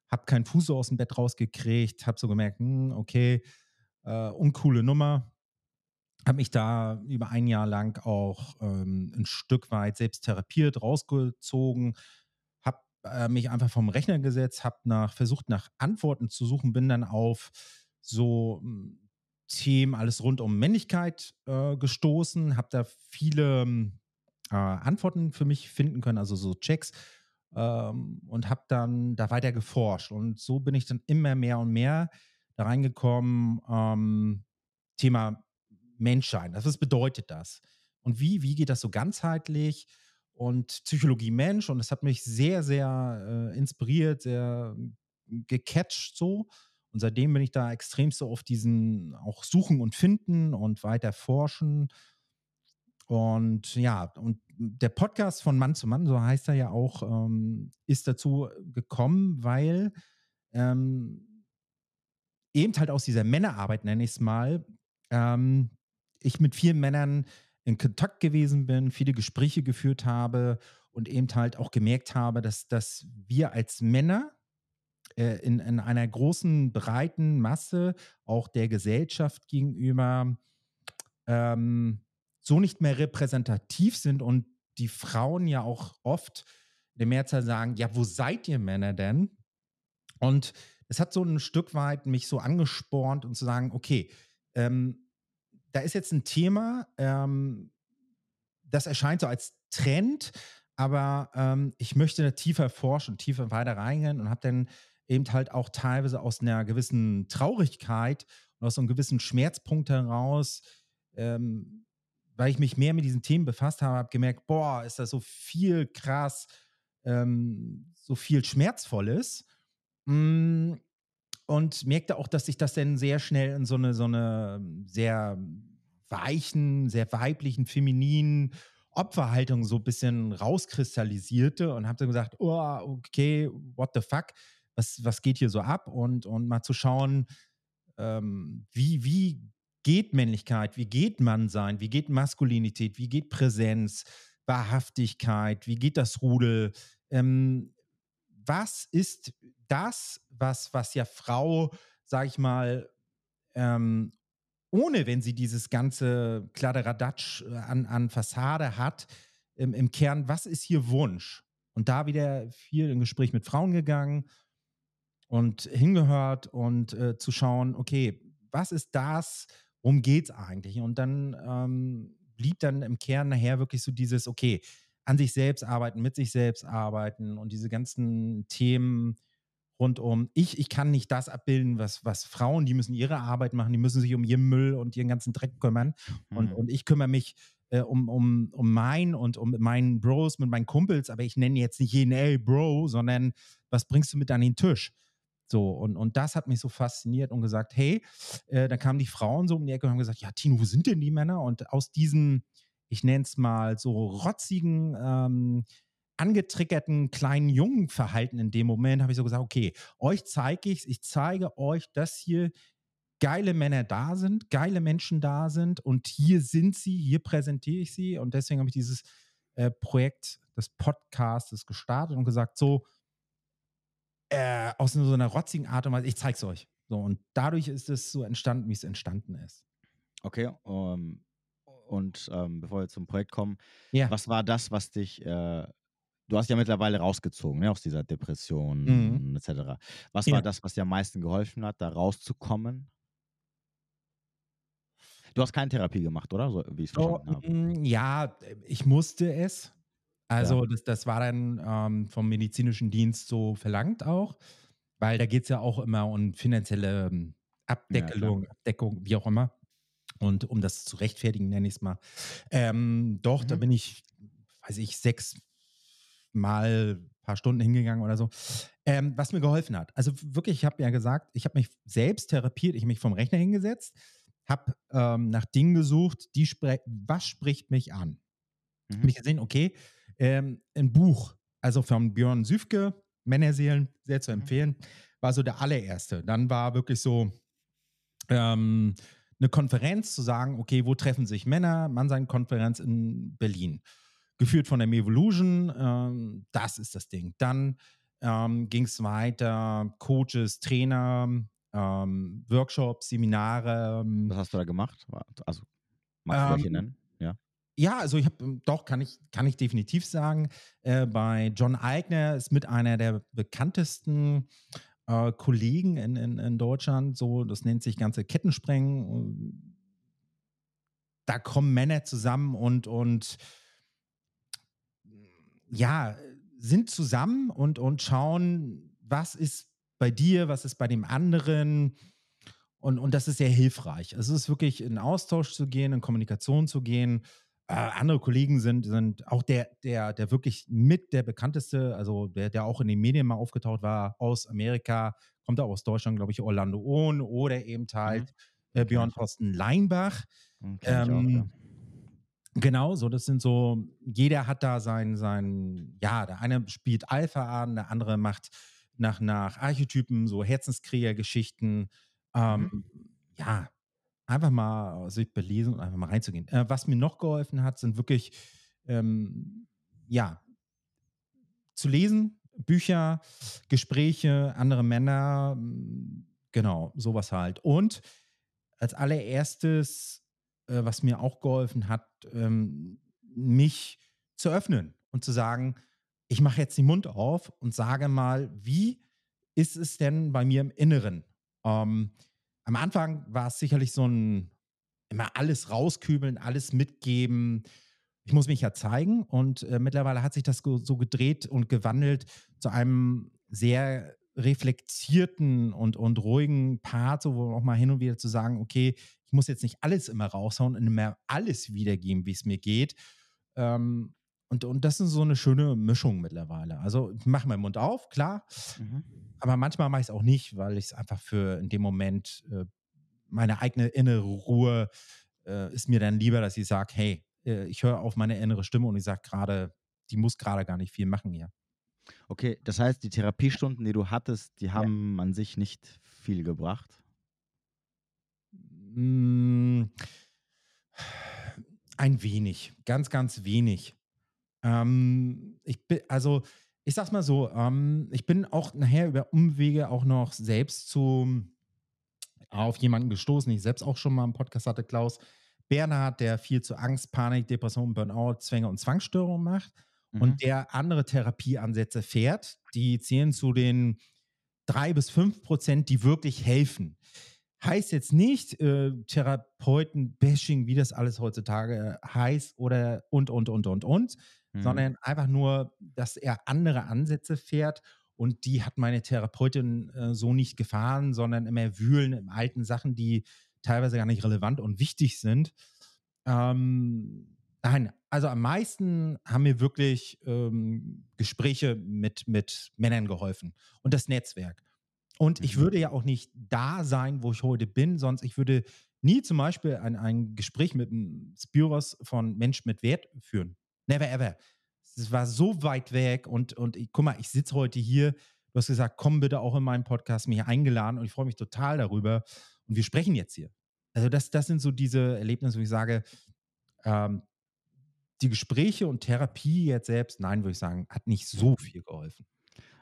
Hab keinen Fuß aus dem Bett rausgekriegt, hab so gemerkt, hm, okay, äh, uncoole Nummer. habe mich da über ein Jahr lang auch ähm, ein Stück weit selbst therapiert, rausgezogen, habe äh, mich einfach vom Rechner gesetzt, habe nach versucht nach Antworten zu suchen, bin dann auf so hm, Themen alles rund um Männlichkeit äh, gestoßen, habe da viele hm, äh, Antworten für mich finden können, also so Checks ähm, und habe dann da weiter geforscht und so bin ich dann immer mehr und mehr da reingekommen. Ähm, Thema Menschsein. Also was bedeutet das? Und wie, wie geht das so ganzheitlich? Und Psychologie Mensch. Und das hat mich sehr, sehr äh, inspiriert, sehr gecatcht so. Und seitdem bin ich da extrem so auf diesen auch Suchen und Finden und weiter forschen. Und ja, und der Podcast von Mann zu Mann, so heißt er ja auch, ähm, ist dazu gekommen, weil ähm, eben halt aus dieser Männerarbeit, nenne ich es mal, ähm, ich mit vielen Männern in Kontakt gewesen bin, viele Gespräche geführt habe und eben halt auch gemerkt habe, dass, dass wir als Männer in, in einer großen, breiten Masse auch der Gesellschaft gegenüber ähm, so nicht mehr repräsentativ sind und die Frauen ja auch oft in der Mehrzahl sagen, ja, wo seid ihr Männer denn? Und es hat so ein Stück weit mich so angespornt und zu sagen, okay, ähm, da ist jetzt ein Thema, ähm, das erscheint so als Trend, aber ähm, ich möchte da tiefer forschen, tiefer weiter reingehen und habe dann eben halt auch teilweise aus einer gewissen Traurigkeit und aus so einem gewissen Schmerzpunkt heraus, ähm, weil ich mich mehr mit diesen Themen befasst habe, habe gemerkt, boah, ist das so viel krass, ähm, so viel Schmerzvolles. Mm, und merkte auch, dass sich das dann sehr schnell in so eine, so eine sehr weichen, sehr weiblichen, femininen Opferhaltung so ein bisschen rauskristallisierte und habe dann gesagt, oh, okay, what the fuck, was, was geht hier so ab? Und, und mal zu schauen, ähm, wie, wie geht Männlichkeit, wie geht Mannsein, wie geht Maskulinität, wie geht Präsenz, Wahrhaftigkeit, wie geht das Rudel, ähm, was ist das, was, was ja Frau, sag ich mal, ähm, ohne wenn sie dieses ganze Kladderadatsch äh, an, an Fassade hat, im, im Kern, was ist hier Wunsch? Und da wieder viel im Gespräch mit Frauen gegangen und hingehört und äh, zu schauen, okay, was ist das, worum geht es eigentlich? Und dann ähm, blieb dann im Kern nachher wirklich so dieses, okay, an sich selbst arbeiten, mit sich selbst arbeiten und diese ganzen Themen rund um, ich, ich kann nicht das abbilden, was, was Frauen, die müssen ihre Arbeit machen, die müssen sich um ihren Müll und ihren ganzen Dreck kümmern. Mhm. Und, und ich kümmere mich äh, um, um, um mein und um meinen Bros mit meinen Kumpels, aber ich nenne jetzt nicht jeden, ey, Bro, sondern was bringst du mit an den Tisch? So, und, und das hat mich so fasziniert und gesagt, hey, äh, da kamen die Frauen so um die Ecke und haben gesagt, ja, Tino, wo sind denn die Männer? Und aus diesen, ich nenne es mal so rotzigen, ähm, angetriggerten kleinen jungen Verhalten in dem Moment habe ich so gesagt, okay, euch zeige ich, ich zeige euch, dass hier geile Männer da sind, geile Menschen da sind und hier sind sie, hier präsentiere ich sie und deswegen habe ich dieses äh, Projekt des Podcasts gestartet und gesagt, so äh, aus so einer rotzigen Art und Weise, ich zeige es euch. So und dadurch ist es so entstanden, wie es entstanden ist.
Okay, um, ähm, und ähm, bevor wir zum Projekt kommen, ja. was war das, was dich, äh, du hast ja mittlerweile rausgezogen ne, aus dieser Depression mhm. etc. Was ja. war das, was dir am meisten geholfen hat, da rauszukommen? Du hast keine Therapie gemacht, oder? So, wie ich es verstanden oh, habe.
Mm, ja, ich musste es. Also, ja. das, das war dann ähm, vom medizinischen Dienst so verlangt auch, weil da geht es ja auch immer um finanzielle ähm, Abdeckelung, ja, Abdeckung, wie auch immer. Und um das zu rechtfertigen, nenne ich es mal. Ähm, doch, mhm. da bin ich, weiß ich, sechs Mal ein paar Stunden hingegangen oder so. Ähm, was mir geholfen hat. Also wirklich, ich habe ja gesagt, ich habe mich selbst therapiert, ich habe mich vom Rechner hingesetzt, habe ähm, nach Dingen gesucht, die spre was spricht mich an. Mhm. Habe gesehen, okay, ähm, ein Buch, also von Björn Süfke, Männerseelen, sehr zu mhm. empfehlen, war so der allererste. Dann war wirklich so, ähm, eine Konferenz zu sagen, okay, wo treffen sich Männer? Mannsein-Konferenz in Berlin. Geführt von der Mevolution, ähm, das ist das Ding. Dann ähm, ging es weiter, Coaches, Trainer, ähm, Workshops, Seminare.
Was hast du da gemacht? Also Magst du welche
Ähm,
nennen? Ja.
Also ich habe doch, kann ich, kann ich definitiv sagen. Äh, bei John Eigner ist mit einer der bekanntesten äh, Kollegen in, in, in Deutschland, so, das nennt sich ganze Kettensprengen. Da kommen Männer zusammen und, und ja, sind zusammen und, und schauen, was ist bei dir, was ist bei dem anderen. Und, und das ist sehr hilfreich. Es ist wirklich in Austausch zu gehen, in Kommunikation zu gehen. Äh, andere Kollegen sind, sind auch der, der, der wirklich mit der bekannteste, also der, der auch in den Medien mal aufgetaucht war, aus Amerika, kommt auch aus Deutschland, glaube ich, Orlando Ohn oder eben halt äh, Björn Thorsten Leinbach.
Hm, auch.
Ähm, Genau, so das sind so, jeder hat da sein, sein, ja, der eine spielt Alpha an, der andere macht nach, nach Archetypen, so Herzenskrieger-Geschichten. Ähm, Ja, einfach mal sich belesen und einfach mal reinzugehen. Äh, was mir noch geholfen hat, sind wirklich, ähm, ja, zu lesen, Bücher, Gespräche, andere Männer, m, genau, sowas halt. Und als allererstes, äh, was mir auch geholfen hat, ähm, mich zu öffnen und zu sagen, ich mache jetzt den Mund auf und sage mal, wie ist es denn bei mir im Inneren? Ähm, am Anfang war es sicherlich so ein immer alles rauskübeln, alles mitgeben. Ich muss mich ja zeigen und äh, mittlerweile hat sich das so gedreht und gewandelt zu einem sehr reflektierten und, und ruhigen Part, so wo auch mal hin und wieder zu sagen, okay, ich muss jetzt nicht alles immer raushauen und immer alles wiedergeben, wie es mir geht. Ähm, und, und das ist so eine schöne Mischung mittlerweile. Also ich mache meinen Mund auf, klar,
Mhm.
aber manchmal mache ich es auch nicht, weil ich es einfach für in dem Moment äh, meine eigene innere Ruhe äh, ist mir dann lieber, dass ich sage, hey, äh, ich höre auf meine innere Stimme und ich sage gerade, die muss gerade gar nicht viel machen hier.
Okay, das heißt, die Therapiestunden, die du hattest, die haben an sich nicht viel gebracht.
Mm, Ein wenig, ganz, ganz wenig. Ähm, ich bin, also, ich sag's mal so, ähm, ich bin auch nachher über Umwege auch noch selbst zu auf jemanden gestoßen, ich selbst auch schon mal im Podcast hatte, Klaus Bernhard, der viel zu Angst, Panik, Depression, Burnout, Zwänge und Zwangsstörungen macht
Mhm.
und der andere Therapieansätze fährt. Die zählen zu den drei bis fünf Prozent, die wirklich helfen. Heißt jetzt nicht äh, Therapeuten-Bashing, wie das alles heutzutage heißt, oder und, und, und, und, und,
Mhm.
sondern einfach nur, dass er andere Ansätze fährt und die hat meine Therapeutin äh, so nicht gefahren, sondern immer wühlen in alten Sachen, die teilweise gar nicht relevant und wichtig sind. Ähm, nein, also am meisten haben mir wirklich ähm, Gespräche mit, mit Männern geholfen und das Netzwerk. Und ich
Mhm.
würde ja auch nicht da sein, wo ich heute bin, sonst ich würde nie zum Beispiel ein, ein Gespräch mit einem Spiros von Mensch mit Wert führen. Never ever. Es war so weit weg und, und ich, guck mal, ich sitze heute hier. Du hast gesagt, komm bitte auch in meinen Podcast, mich eingeladen und ich freue mich total darüber. Und wir sprechen jetzt hier. Also, das, das sind so diese Erlebnisse, wo ich sage, ähm, die Gespräche und Therapie jetzt selbst, nein, würde ich sagen, hat nicht so viel geholfen.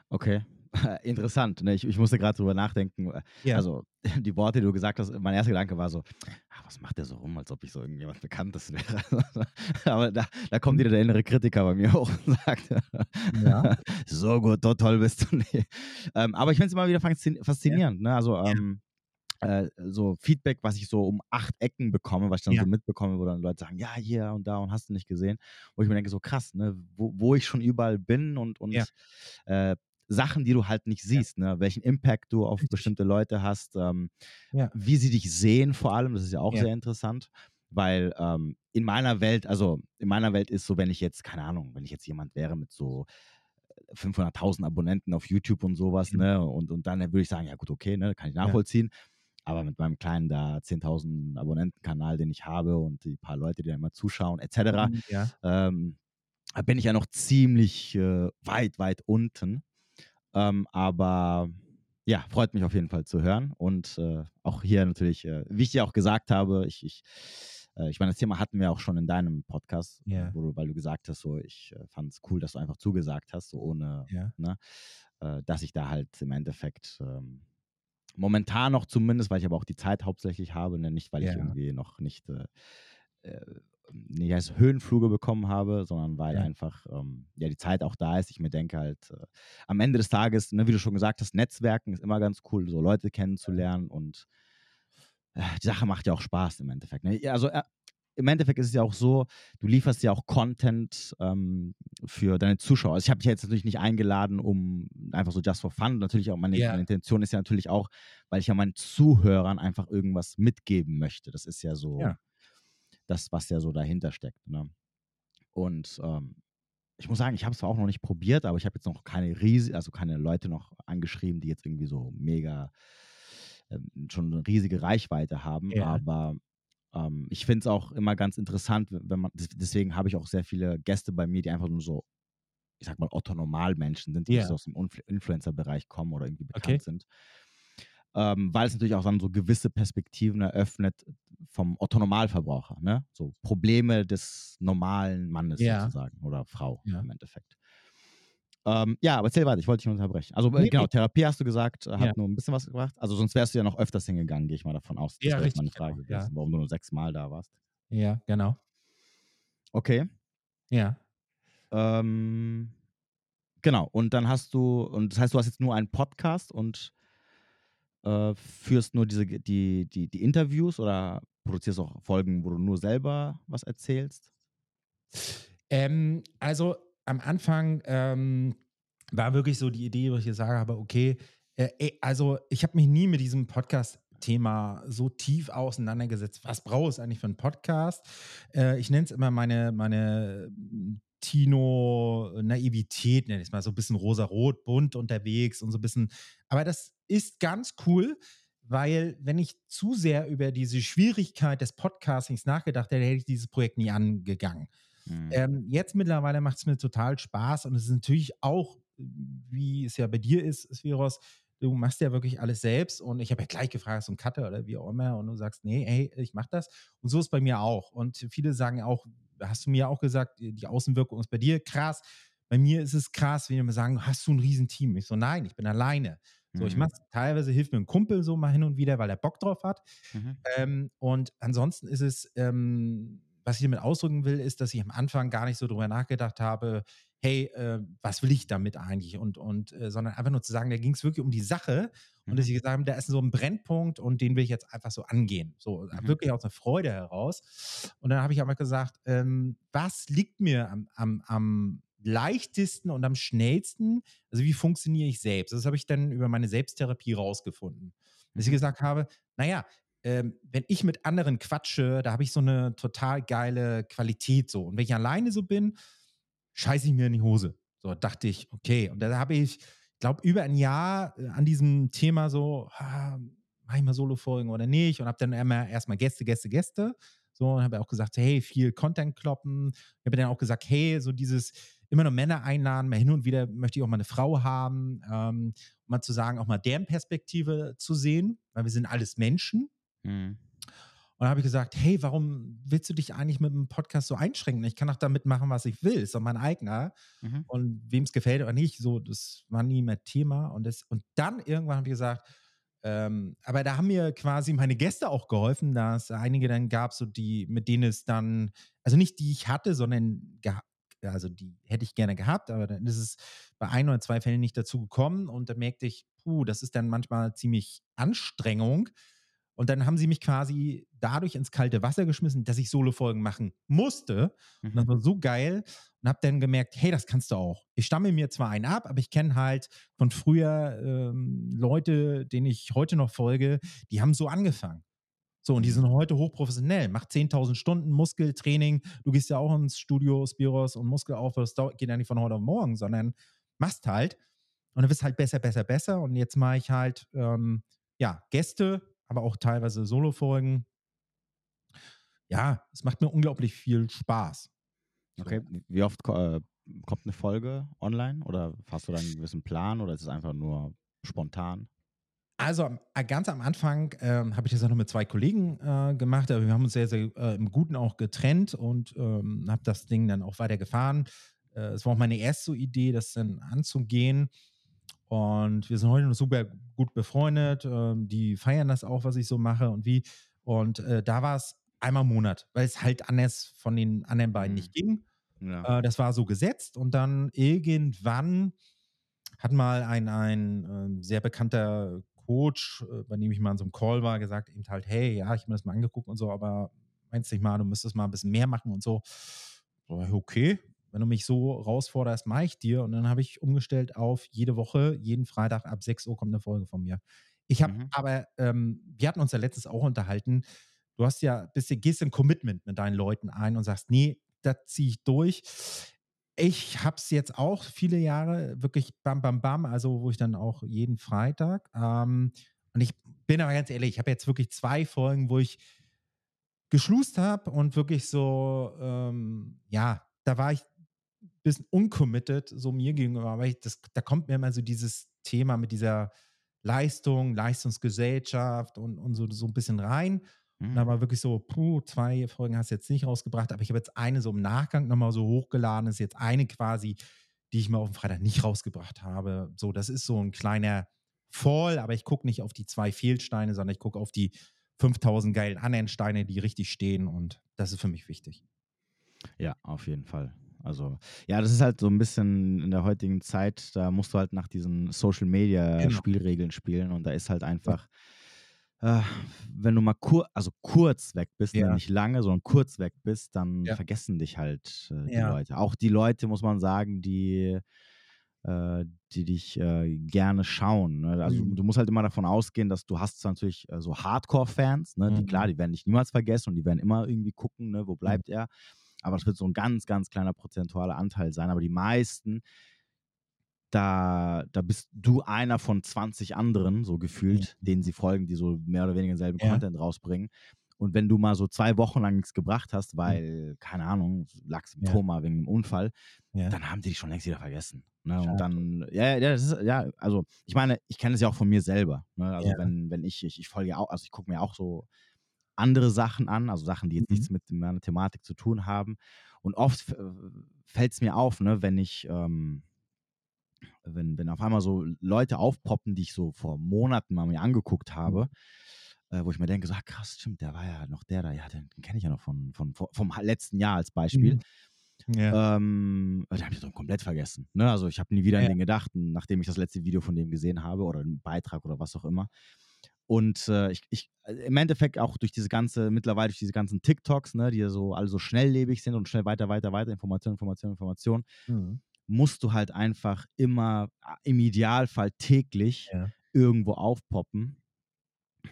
Okay, interessant. Ne? Ich, ich musste gerade drüber nachdenken.
Ja.
Also, die Worte, die du gesagt hast, mein erster Gedanke war so, ah, was macht der so rum, als ob ich so irgendjemand Bekanntes wäre. Aber da, da kommt wieder der innere Kritiker bei mir hoch und sagt,
Ja.
so gut, so toll bist du. Nee. Ähm, aber ich finde es immer wieder faszin- faszinierend. Ne? Also, ähm, äh, so Feedback, was ich so um acht Ecken bekomme, was ich dann
Ja.
so mitbekomme, wo dann Leute sagen, ja, hier und da und hast du nicht gesehen. Wo ich mir denke, so krass, ne? wo, wo ich schon überall bin und, und
Ja.
äh, Sachen, die du halt nicht siehst, ne? welchen Impact du auf bestimmte Leute hast, ähm,
Ja.
wie sie dich sehen vor allem, das ist ja auch
Ja.
sehr interessant, weil ähm, in meiner Welt, also in meiner Welt ist so, wenn ich jetzt, keine Ahnung, wenn ich jetzt jemand wäre mit so 500.000 Abonnenten auf YouTube und sowas,
Mhm.
ne, und, und dann würde ich sagen, ja gut, okay, ne, kann ich
Ja.
nachvollziehen, aber mit meinem kleinen da 10.000 Abonnenten-Kanal, den ich habe und die paar Leute, die da immer zuschauen, etc.,
Ja.
ähm, bin ich ja noch ziemlich äh, weit, weit unten. Ähm, aber ja, freut mich auf jeden Fall zu hören. Und äh, auch hier natürlich, äh, wie ich dir auch gesagt habe, ich, ich, äh, ich meine, das Thema hatten wir auch schon in deinem Podcast,
Ja.
wo du, weil du gesagt hast, so, ich äh, fand es cool, dass du einfach zugesagt hast, so ohne,
Ja.
ne, äh, dass ich da halt im Endeffekt ähm, momentan noch zumindest, weil ich aber auch die Zeit hauptsächlich habe, ne, nicht weil ich
Ja.
irgendwie noch nicht äh, nicht als Höhenfluge bekommen habe, sondern weil
Ja.
einfach ähm, ja die Zeit auch da ist. Ich mir denke halt, äh, am Ende des Tages, ne, wie du schon gesagt hast, Netzwerken ist immer ganz cool, so Leute kennenzulernen und äh, die Sache macht ja auch Spaß im Endeffekt. Ne? Ja, Also äh, im Endeffekt ist es ja auch so, du lieferst ja auch Content ähm, für deine Zuschauer. Also ich habe dich jetzt natürlich nicht eingeladen, um einfach so just for fun. Natürlich auch meine,
Ja.
meine Intention ist ja natürlich auch, weil ich ja meinen Zuhörern einfach irgendwas mitgeben möchte. Das ist ja so
Ja.
Das, was ja so dahinter steckt. Ne? Und ähm, ich muss sagen, ich habe es zwar auch noch nicht probiert, aber ich habe jetzt noch keine riesige, also keine Leute noch angeschrieben, die jetzt irgendwie so mega ähm, schon eine riesige Reichweite haben.
Ja.
Aber ähm, ich finde es auch immer ganz interessant, wenn man, des- deswegen habe ich auch sehr viele Gäste bei mir, die einfach nur so, ich sag mal, Otto-Normalmenschen sind, die so aus dem Influ- Influencer-Bereich kommen oder irgendwie bekannt
Okay.
sind. Ähm, weil es natürlich auch dann so gewisse Perspektiven eröffnet vom Otto-Normalverbraucher, ne? So Probleme des normalen Mannes
Ja.
sozusagen oder Frau
Ja.
im Endeffekt. Ähm, ja, aber erzähl weiter, ich wollte dich unterbrechen. Also äh,
Nee,
genau,
nee.
Therapie hast du gesagt, äh, hat
Ja.
nur ein bisschen was gebracht. Also sonst wärst du ja noch öfters hingegangen, gehe ich mal davon aus. Das
Ja,
wäre
richtig,
meine Frage
genau,
gewesen, warum du nur sechsmal da warst.
Ja, genau.
Okay.
Ja.
Ähm, genau, und dann hast du, und das heißt, du hast jetzt nur einen Podcast und äh, führst nur diese, die, die, die Interviews oder produzierst auch Folgen, wo du nur selber was erzählst?
Ähm, also am Anfang ähm, war wirklich so die Idee, wo ich gesagt habe, okay, äh, also ich habe mich nie mit diesem Podcast-Thema so tief auseinandergesetzt. Was brauche ich eigentlich für einen Podcast? Äh, ich nenne es immer meine, meine mm, Tino-Naivität, nenne ich es mal, so ein bisschen rosa-rot, bunt unterwegs und so ein bisschen. Aber das ist ganz cool, weil wenn ich zu sehr über diese Schwierigkeit des Podcastings nachgedacht hätte, hätte ich dieses Projekt nie angegangen.
Hm.
Ähm, jetzt mittlerweile macht es mir total Spaß und es ist natürlich auch, wie es ja bei dir ist, Spiros, du machst ja wirklich alles selbst und ich habe ja gleich gefragt, du einen Cutter oder wie auch immer und du sagst, nee, hey, ich mach das und so ist bei mir auch und viele sagen auch, hast du mir auch gesagt, die Außenwirkung ist bei dir krass, bei mir ist es krass, wenn die mir sagen, hast du ein Riesenteam? Ich so, nein, ich bin alleine. So, ich
Mhm.
mach's, teilweise hilft mir ein Kumpel so mal hin und wieder, weil er Bock drauf hat.
Mhm.
Ähm, und ansonsten ist es, ähm, was ich damit ausdrücken will, ist, dass ich am Anfang gar nicht so drüber nachgedacht habe, hey, äh, was will ich damit eigentlich? Und, und äh, sondern einfach nur zu sagen, da ging es wirklich um die Sache und dass
Mhm.
ich gesagt habe, da ist so ein Brennpunkt und den will ich jetzt einfach so angehen. So
Mhm.
wirklich aus einer Freude heraus. Und dann habe ich aber gesagt, ähm, was liegt mir am, am, am leichtesten und am schnellsten? Also wie funktioniere ich selbst? Das habe ich dann über meine Selbsttherapie rausgefunden. Dass ich
Mhm.
gesagt habe, naja, ähm, wenn ich mit anderen quatsche, da habe ich so eine total geile Qualität so. Und wenn ich alleine so bin, scheiße ich mir in die Hose. So dachte ich, okay. Und da habe ich, glaube über ein Jahr äh, an diesem Thema so, ah, mache ich mal Solo-Folgen oder nicht? Und habe dann immer erstmal Gäste, Gäste, Gäste. So, und habe auch gesagt, hey, viel Content kloppen. Ich habe dann auch gesagt, hey, so dieses immer nur Männer einladen, mal hin und wieder möchte ich auch mal eine Frau haben, ähm, um mal zu sagen, auch mal deren Perspektive zu sehen, weil wir sind alles Menschen.
Mhm.
Und dann habe ich gesagt, hey, warum willst du dich eigentlich mit dem Podcast so einschränken? Ich kann doch damit machen, was ich will. Ist doch mein eigener.
Mhm.
Und wem es gefällt oder nicht, so, das war nie mehr Thema. Und, das, und dann irgendwann habe ich gesagt, ähm, aber da haben mir quasi meine Gäste auch geholfen, dass es einige dann gab, so die, mit denen es dann, also nicht die ich hatte, sondern also die hätte ich gerne gehabt, aber dann ist es bei ein oder zwei Fällen nicht dazu gekommen und da merkte ich, puh, das ist dann manchmal ziemlich Anstrengung. Und dann haben sie mich quasi dadurch ins kalte Wasser geschmissen, dass ich Solo-Folgen machen musste. Und das
Mhm.
war so geil und habe dann gemerkt, hey, das kannst du auch. Ich stamme mir zwar einen ab, aber ich kenne halt von früher ähm, Leute, denen ich heute noch folge, die haben so angefangen. So, und die sind heute hochprofessionell, macht 10.000 Stunden Muskeltraining. Du gehst ja auch ins Studio, Spiros und Muskelaufbau. Das geht ja nicht von heute auf morgen, sondern machst halt. Und du wirst halt besser, besser, besser. Und jetzt mache ich halt, ähm, ja, Gäste, aber auch teilweise Solo-Folgen. Ja, es macht mir unglaublich viel Spaß. So.
Okay, wie oft äh, kommt eine Folge online oder hast du da einen gewissen Plan oder ist es einfach nur spontan?
Also äh, ganz am Anfang ähm, habe ich das auch noch mit zwei Kollegen äh, gemacht, aber wir haben uns sehr, sehr äh, im Guten auch getrennt und ähm, habe das Ding dann auch weiter gefahren. Äh, es war auch meine erste Idee, das dann anzugehen. Und wir sind heute noch super gut befreundet. Ähm, die feiern das auch, was ich so mache und wie. Und äh, da war es einmal im Monat, weil es halt anders von den anderen beiden
Mhm.
nicht ging.
Ja.
Äh, das war so gesetzt und dann irgendwann hat mal ein, ein ähm, sehr bekannter Coach, äh, bei dem ich mal in so einem Call war, gesagt eben halt, hey, ja, ich habe mir das mal angeguckt und so, aber meinst nicht mal, du müsstest mal ein bisschen mehr machen und so. So, okay, wenn du mich so rausforderst, mache ich dir. Und dann habe ich umgestellt auf jede Woche, jeden Freitag ab 6 Uhr kommt eine Folge von mir. Ich habe
Mhm.
aber, ähm, wir hatten uns ja letztens auch unterhalten, du hast ja, bist, gehst ein Commitment mit deinen Leuten ein und sagst, nee, das ziehe ich durch. Ich habe es jetzt auch viele Jahre wirklich bam, bam, bam, also wo ich dann auch jeden Freitag. Ähm, und ich bin aber ganz ehrlich, ich habe jetzt wirklich zwei Folgen, wo ich geschlust habe und wirklich so, ähm, ja, da war ich bisschen uncommitted, so mir gegenüber. Aber ich, das, da kommt mir immer so dieses Thema mit dieser Leistung, Leistungsgesellschaft und, und so, so ein bisschen rein. Und da
Mhm.
war wirklich so, puh, zwei Folgen hast du jetzt nicht rausgebracht, aber ich habe jetzt eine so im Nachgang nochmal so hochgeladen. Ist jetzt eine quasi, die ich mal auf dem Freitag nicht rausgebracht habe. So, das ist so ein kleiner Fall, aber ich gucke nicht auf die zwei Fehlsteine, sondern ich gucke auf die 5000 geilen anderen Steine, die richtig stehen und das ist für mich wichtig.
Ja, auf jeden Fall. Also, ja, das ist halt so ein bisschen in der heutigen Zeit, da musst du halt nach diesen Social Media
Genau.
Spielregeln spielen und da ist halt einfach, äh, wenn du mal kur also kurz weg bist, ne,
Ja.
nicht lange, sondern kurz weg bist, dann
Ja.
vergessen dich halt äh, die
Ja.
Leute. Auch die Leute, muss man sagen, die, äh, die dich äh, gerne schauen. Ne? Also
Mhm.
du musst halt immer davon ausgehen, dass du hast natürlich äh, so Hardcore-Fans, ne? die klar,
Mhm.
die werden dich niemals vergessen und die werden immer irgendwie gucken, ne? wo bleibt er. Aber das wird so ein ganz, ganz kleiner prozentualer Anteil sein. Aber die meisten, da, da bist du einer von 20 anderen, so gefühlt,
Mhm.
denen sie folgen, die so mehr oder weniger denselben
Ja.
Content rausbringen. Und wenn du mal so zwei Wochen lang nichts gebracht hast, weil, keine Ahnung, lagst im
Mhm. Ja.
Koma wegen einem Unfall,
Ja.
dann haben die dich schon längst wieder vergessen. Ne? Und dann, ja, ja, das ist, ja, also ich meine, ich kenne es ja auch von mir selber. Ne? Also wenn, wenn ich, ich, ich folge auch, also ich gucke mir auch so andere Sachen an, also Sachen, die jetzt
Mhm.
nichts mit meiner Thematik zu tun haben. Und oft äh, fällt es mir auf, ne, wenn ich, ähm, wenn, wenn auf einmal so Leute aufpoppen, die ich so vor Monaten mal mir angeguckt habe, äh, wo ich mir denke, so, ah, krass, stimmt, der war ja noch der da, ja, den, den kenne ich ja noch von, von, vom letzten Jahr als Beispiel.
Mhm. Ja.
Ähm, den habe ich so komplett vergessen. Ne? Also ich habe nie wieder an
Ja.
den gedacht, nachdem ich das letzte Video von dem gesehen habe oder einen Beitrag oder was auch immer. Und äh, ich, ich, im Endeffekt auch durch diese ganze, mittlerweile durch diese ganzen TikToks, ne, die ja so alle so schnelllebig sind und schnell weiter, weiter, weiter, Information, Information, Information,
Mhm.
musst du halt einfach immer äh, im Idealfall täglich
Ja.
irgendwo aufpoppen.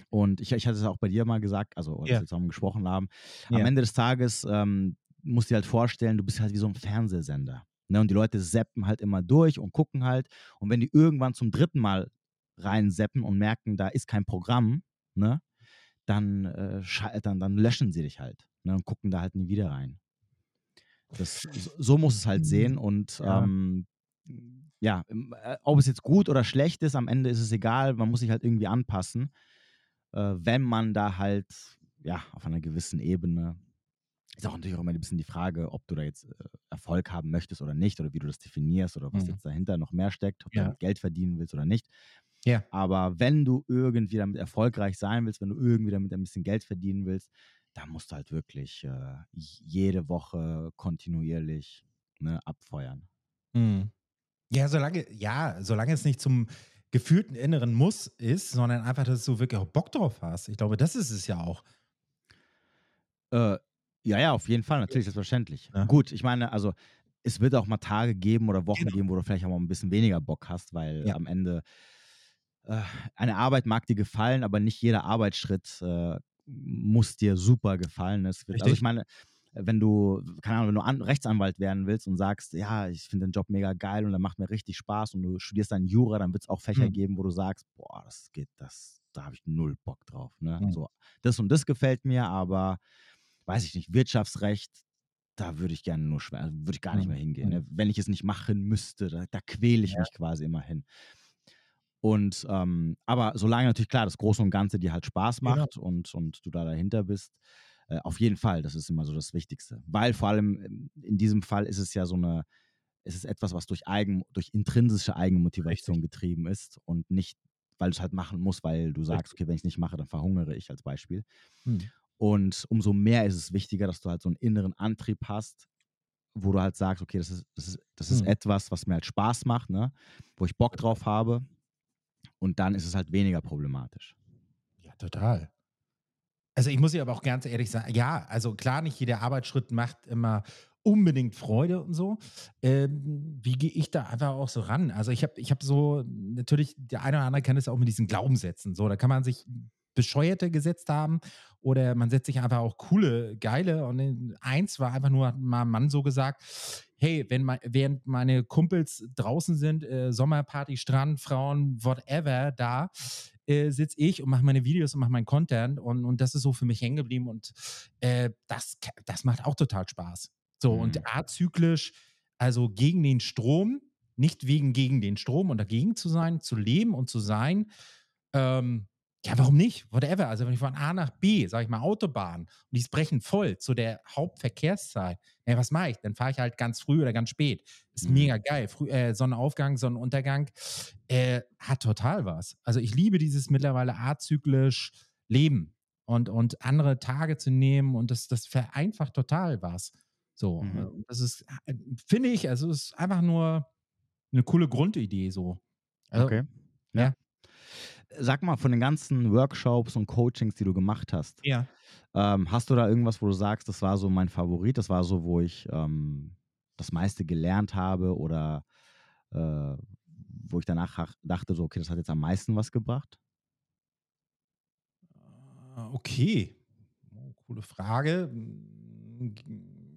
Und ich, ich hatte es auch bei dir mal gesagt, also als
Ja.
wir zusammen gesprochen haben, am
Ja.
Ende des Tages ähm, musst du dir halt vorstellen, du bist halt wie so ein Fernsehsender. Ne? Und die Leute seppen halt immer durch und gucken halt. Und wenn die irgendwann zum dritten Mal reinseppen und merken, da ist kein Programm, ne, dann, äh, dann, dann löschen sie dich halt ne, und gucken da halt nie wieder rein. Das, so, muss es halt sehen und
Ja.
ähm, ja, äh, ob es jetzt gut oder schlecht ist, am Ende ist es egal, man muss sich halt irgendwie anpassen, äh, wenn man da halt, ja, auf einer gewissen Ebene, ist auch natürlich auch immer ein bisschen die Frage, ob du da jetzt äh, Erfolg haben möchtest oder nicht oder wie du das definierst oder was
Mhm.
jetzt dahinter noch mehr steckt, ob du
Ja.
damit Geld verdienen willst oder nicht.
Ja.
Aber wenn du irgendwie damit erfolgreich sein willst, wenn du irgendwie damit ein bisschen Geld verdienen willst, dann musst du halt wirklich äh, jede Woche kontinuierlich ne, abfeuern.
Mhm. Ja, solange, ja, solange es nicht zum gefühlten inneren Muss ist, sondern einfach, dass du wirklich auch Bock drauf hast. Ich glaube, das ist es ja auch.
Äh, ja, ja, auf jeden Fall, natürlich, selbstverständlich.
Ja.
Gut, ich meine, also es wird auch mal Tage geben oder Wochen
Genau.
geben, wo du vielleicht auch mal ein bisschen weniger Bock hast, weil
Ja.
am Ende eine Arbeit mag dir gefallen, aber nicht jeder Arbeitsschritt äh, muss dir super gefallen. Es wird, also ich meine, wenn du, keine Ahnung, wenn du An Rechtsanwalt werden willst und sagst, ja, ich finde den Job mega geil und der macht mir richtig Spaß und du studierst dann Jura, dann wird es auch Fächer
Mhm.
geben, wo du sagst, boah, das geht, das, da habe ich null Bock drauf. Ne?
Mhm.
So, das und das gefällt mir, aber weiß ich nicht, Wirtschaftsrecht, da würde ich gerne nur schwer, also würde ich gar nicht
Mhm.
mehr hingehen.
Mhm.
Ne? Wenn ich es nicht machen müsste, da, da quäle ich
Ja.
mich quasi immer hin. Und ähm, aber solange natürlich klar das Große und Ganze dir halt Spaß
Genau.
macht und, und du da dahinter bist, äh, auf jeden Fall, das ist immer so das Wichtigste. Weil vor allem ähm, in diesem Fall ist es ja so eine, es ist etwas, was durch Eigen, durch intrinsische Eigenmotivation getrieben ist und nicht, weil du es halt machen musst, weil du sagst, okay, wenn ich es nicht mache, dann verhungere ich als Beispiel.
Mhm.
Und umso mehr ist es wichtiger, dass du halt so einen inneren Antrieb hast, wo du halt sagst, okay, das ist, das ist, das ist
Hm.
etwas, was mir halt Spaß macht, ne? wo ich Bock drauf habe. Und dann ist es halt weniger problematisch.
Ja, total. Also ich muss ja aber auch ganz ehrlich sagen, ja, also klar, nicht jeder Arbeitsschritt macht immer unbedingt Freude und so. Ähm, wie gehe ich da einfach auch so ran? Also ich habe ich hab so, natürlich, der eine oder andere kennt es auch mit diesen Glaubenssätzen. So, da kann man sich bescheuerte gesetzt haben oder man setzt sich einfach auch coole, geile. Und in eins war einfach nur, hat mal ein Mann so gesagt, hey, wenn mein, während meine Kumpels draußen sind, äh, Sommerparty, Strand, Frauen, whatever, da, äh, sitze ich und mache meine Videos und mache meinen Content und, und das ist so für mich hängen geblieben und äh, das, das macht auch total Spaß. So,
Mhm.
und azyklisch, also gegen den Strom, nicht wegen gegen den Strom und dagegen zu sein, zu leben und zu sein, ähm, ja, warum nicht? Whatever. Also, wenn ich von A nach B, sage ich mal, Autobahn und die ist brechend voll zu der Hauptverkehrszeit, ja, was mache ich? Dann fahre ich halt ganz früh oder ganz spät. Ist
Mhm.
mega geil. Früh, äh, Sonnenaufgang, Sonnenuntergang äh, hat total was. Also, ich liebe dieses mittlerweile azyklisch Leben und, und andere Tage zu nehmen und das, das vereinfacht total was. So,
Mhm.
äh, das ist, äh, finde ich, also, es ist einfach nur eine coole Grundidee so. Also,
Okay.
ja.
Sag mal, von den ganzen Workshops und Coachings, die du gemacht hast,
Ja.
ähm, hast du da irgendwas, wo du sagst, das war so mein Favorit, das war so, wo ich ähm, das meiste gelernt habe oder äh, wo ich danach ach- dachte, so, okay, das hat jetzt am meisten was gebracht?
Ah, Okay. Oh, coole Frage. Mm,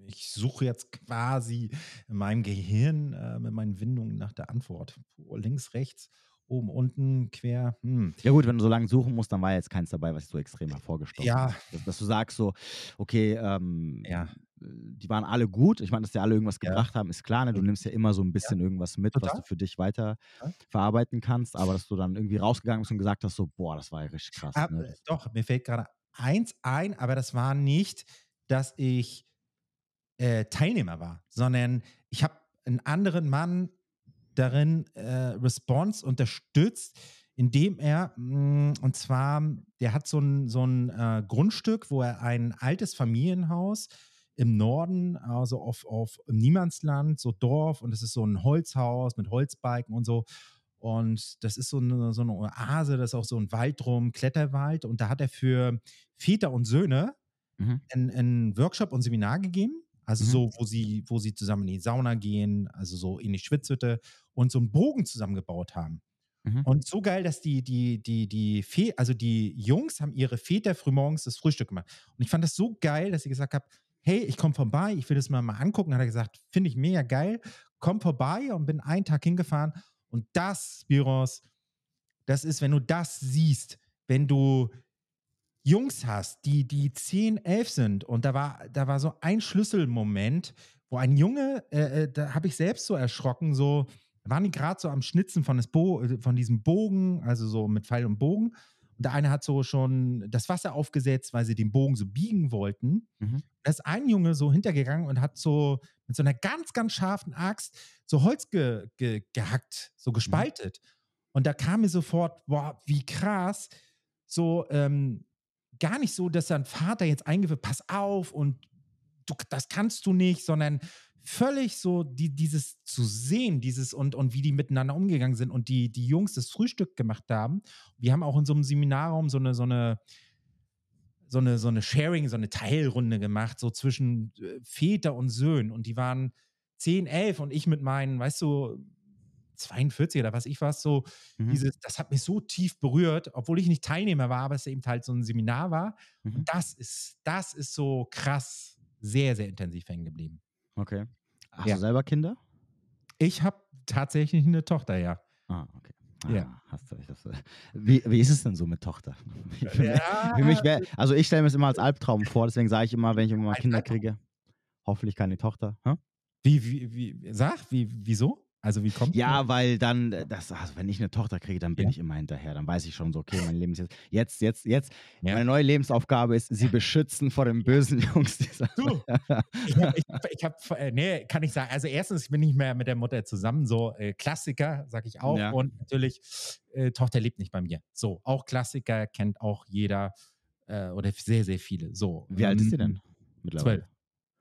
Ich suche jetzt quasi in meinem Gehirn äh, mit meinen Windungen nach der Antwort. Puh, links, rechts, oben, unten, quer. Hm.
Ja gut, wenn du so lange suchen musst, dann war jetzt keins dabei, was ich so extrem hervorgestochen
Ja.
ist. Dass, dass du sagst so, okay, ähm,
Ja.
die waren alle gut. Ich meine, dass die alle irgendwas
Ja.
gebracht haben, ist klar. Ne? Du nimmst ja immer so ein bisschen irgendwas mit, was
Total.
du für dich weiter
Ja.
verarbeiten kannst. Aber dass du dann irgendwie rausgegangen bist und gesagt hast, so, boah, das war ja richtig krass.
Ah,
Ne?
äh, doch, mir fällt gerade eins ein, aber das war nicht, dass ich äh, Teilnehmer war, sondern ich habe einen anderen Mann darin äh, Response unterstützt, indem er, mh, und zwar, der hat so ein, so ein äh, Grundstück, wo er ein altes Familienhaus im Norden, also auf, auf Niemandsland, so Dorf, und es ist so ein Holzhaus mit Holzbalken und so. Und das ist so eine, so eine Oase, da ist auch so ein Wald drum, Kletterwald. Und da hat er für Väter und Söhne
Mhm.
einen, einen Workshop und Seminar gegeben. Also
Mhm.
so, wo sie, wo sie zusammen in die Sauna gehen, also so in die Schwitzhütte und so einen Bogen zusammengebaut haben.
Mhm.
Und so geil, dass die, die, die, die, Fe also die Jungs haben ihre Väter frühmorgens das Frühstück gemacht. Und ich fand das so geil, dass ich gesagt habe, hey, ich komme vorbei, ich will das mal, mal angucken. Hat er gesagt, finde ich mega geil, komm vorbei und bin einen Tag hingefahren. Und das, Spiros, das ist, wenn du das siehst, wenn du Jungs hast, die, die 10, 11 sind und da war, da war so ein Schlüsselmoment, wo ein Junge, äh, äh, da habe ich selbst so erschrocken, so waren die gerade so am Schnitzen von, des Bo äh, von diesem Bogen, also so mit Pfeil und Bogen. Und der eine hat so schon das Wasser aufgesetzt, weil sie den Bogen so biegen wollten.
Mhm.
Da ist ein Junge so hintergegangen und hat so mit so einer ganz, ganz scharfen Axt so Holz ge ge gehackt, so gespaltet. Und da kam mir sofort, boah, wie krass, so ähm, gar nicht so, dass sein Vater jetzt eingeführt, pass auf und du, das kannst du nicht, sondern völlig so die, dieses zu sehen, dieses und, und wie die miteinander umgegangen sind und die, die Jungs das Frühstück gemacht haben. Wir haben auch in so einem Seminarraum so eine, so eine, so eine, so eine Sharing, so eine Teilrunde gemacht, so zwischen äh, Väter und Söhnen. Und die waren 10, 11 und ich mit meinen, weißt du, 42 oder was ich war, so
Mhm.
dieses, das hat mich so tief berührt, obwohl ich nicht Teilnehmer war, aber es eben halt so ein Seminar war.
Mhm.
Und das ist, das ist so krass, sehr, sehr intensiv hängen geblieben.
Okay. Hast
Ja.
du selber Kinder?
Ich habe tatsächlich eine Tochter, ja.
Ah, okay. Ah,
Ja.
Hast du du. Wie, wie ist es denn so mit Tochter? Für
Ja,
für mich wär, also ich stelle mir es immer als Albtraum vor, deswegen sage ich immer, wenn ich irgendwann mal Kinder kriege, hoffentlich keine Tochter. Hä?
Wie, wie, wie, sag, wie, wieso? Also wie kommt
Ja, weil dann, äh, das, also wenn ich eine Tochter kriege, dann bin
Ja.
ich immer hinterher. Dann weiß ich schon so, okay, mein Leben ist jetzt, jetzt, jetzt, jetzt.
Ja.
Meine neue Lebensaufgabe ist, sie beschützen vor den bösen Jungs.
Du, ich habe, ich hab, äh, nee, kann ich sagen. Also erstens, ich bin nicht mehr mit der Mutter zusammen, so äh, Klassiker, sag ich auch.
Ja.
Und natürlich, äh, Tochter lebt nicht bei mir. So, auch Klassiker kennt auch jeder. äh, oder sehr, sehr viele. So.
Wie alt ist sie
ähm,
denn mittlerweile?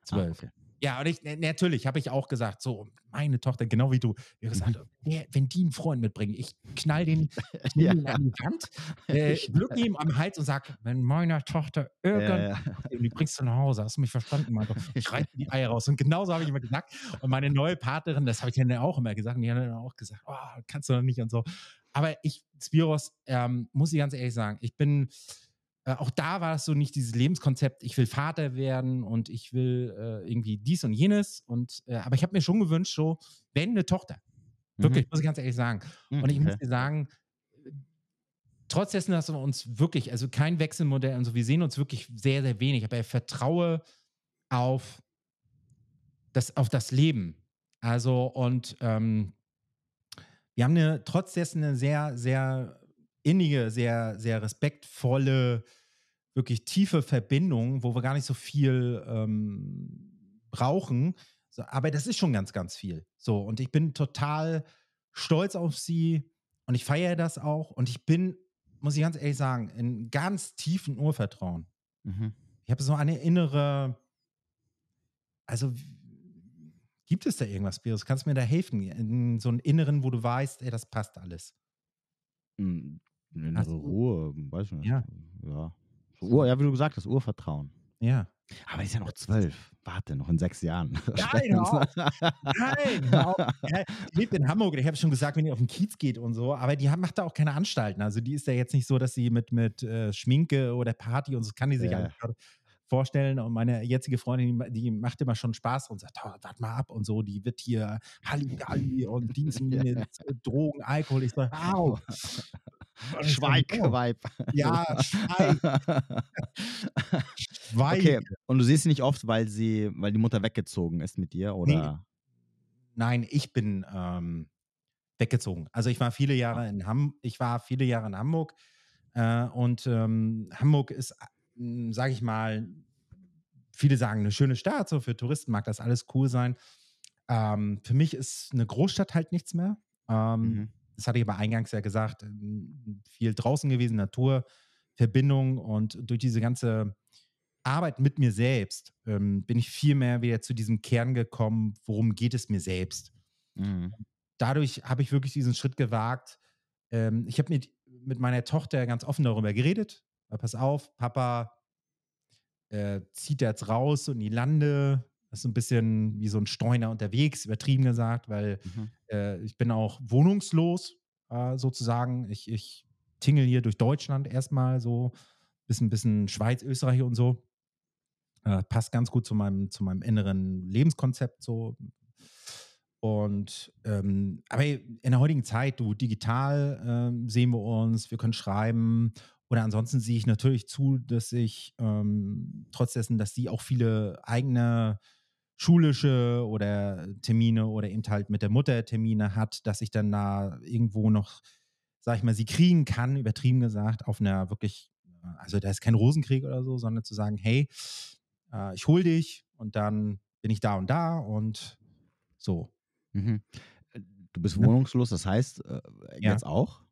Zwölf. Zwölf.
Ah, okay.
Ja, und ich, natürlich habe ich auch gesagt, so, meine Tochter, genau wie du, hab gesagt, der, wenn die einen Freund mitbringen, ich knall den,
Ja.
an die Wand, äh, drück ihm am Hals und sag, wenn meiner Tochter
Ja,
irgendwas
ja.
und die bringst du nach Hause. Hast du mich verstanden, Mann? Ich reiß dir die Eier raus. Und genauso habe ich immer gesagt. Und meine neue Partnerin, das habe ich dann auch immer gesagt, und die hat dann auch gesagt, oh, kannst du doch nicht und so. Aber ich, Spiros, ähm, muss ich ganz ehrlich sagen, ich bin, äh, auch da war es so nicht dieses Lebenskonzept, ich will Vater werden und ich will äh, irgendwie dies und jenes. Und, äh, aber ich habe mir schon gewünscht, so, wenn eine Tochter, wirklich, muss ich ganz ehrlich sagen.
Mhm.
Und ich muss
Okay.
dir sagen, trotz dessen, dass wir uns wirklich, also kein Wechselmodell und so, wir sehen uns wirklich sehr, sehr wenig, aber ich vertraue auf das, auf das Leben. Also, und ähm, wir haben eine, trotz dessen eine sehr, sehr innige, sehr, sehr respektvolle, wirklich tiefe Verbindung, wo wir gar nicht so viel ähm, brauchen. So, aber das ist schon ganz, ganz viel. So, und ich bin total stolz auf sie und ich feiere das auch. Und ich bin, muss ich ganz ehrlich sagen, in ganz tiefen Urvertrauen.
Mhm.
Ich habe so eine innere, also gibt es da irgendwas, Spiros? Kannst du mir da helfen? In so einen inneren, wo du weißt, ey, das passt alles.
Innere Ruhe, weiß ich nicht.
Ja.
Ja. Ur, ja, wie du gesagt hast, Urvertrauen.
Ja.
Aber die ist ja noch zwölf. Warte, noch in sechs Jahren.
Nein, auf. Nein, hör auf. Ja, die lebt in Hamburg. Ich habe schon gesagt, wenn die auf den Kiez geht und so, aber die macht da auch keine Anstalten. Also die ist ja jetzt nicht so, dass sie mit, mit äh, Schminke oder Party und so kann die sich gerade vorstellen. Und meine jetzige Freundin, die, die macht immer schon Spaß und sagt, oh, warte mal ab und so, die wird hier Halligalli und Dienst mit Drogen, Alkohol. Ich so, au.
Schweig,
Oh.
Weib.
Ja, schweig, schweig.
Okay, und du siehst sie nicht oft, weil sie, weil die Mutter weggezogen ist mit dir, oder?
Nein, ich bin ähm, weggezogen. Also ich war viele Jahre in Ham ich war viele Jahre in Hamburg äh, und ähm, Hamburg ist, sage ich mal, viele sagen eine schöne Stadt, so für Touristen mag das alles cool sein. Ähm, für mich ist eine Großstadt halt nichts mehr. Ähm,
Mhm.
Das hatte ich aber eingangs ja gesagt, ähm, viel draußen gewesen, Natur, Verbindung und durch diese ganze Arbeit mit mir selbst ähm, bin ich viel mehr wieder zu diesem Kern gekommen, worum geht es mir selbst.
Mhm.
Dadurch habe ich wirklich diesen Schritt gewagt. Ähm, ich habe mit, mit meiner Tochter ganz offen darüber geredet. Äh, Pass auf, Papa äh, zieht jetzt raus und die Lande. Das ist so ein bisschen wie so ein Streuner unterwegs, übertrieben gesagt, weil
Mhm.
äh, ich bin auch wohnungslos äh, sozusagen. Ich, ich tingel hier durch Deutschland erstmal so, bisschen, bisschen Schweiz, Österreich und so. Äh, passt ganz gut zu meinem, zu meinem inneren Lebenskonzept so. Und ähm, aber in der heutigen Zeit, du digital ähm, sehen wir uns, wir können schreiben. Oder ansonsten sehe ich natürlich zu, dass ich ähm, trotz dessen, dass sie auch viele eigene schulische oder Termine oder eben halt mit der Mutter Termine hat, dass ich dann da irgendwo noch, sag ich mal, sie kriegen kann, übertrieben gesagt, auf einer wirklich, also da ist kein Rosenkrieg oder so, sondern zu sagen, hey, äh, ich hol dich und dann bin ich da und da und so.
Mhm. Äh, Du bist
Ne?
wohnungslos, das heißt, äh,
Ja.
jetzt auch?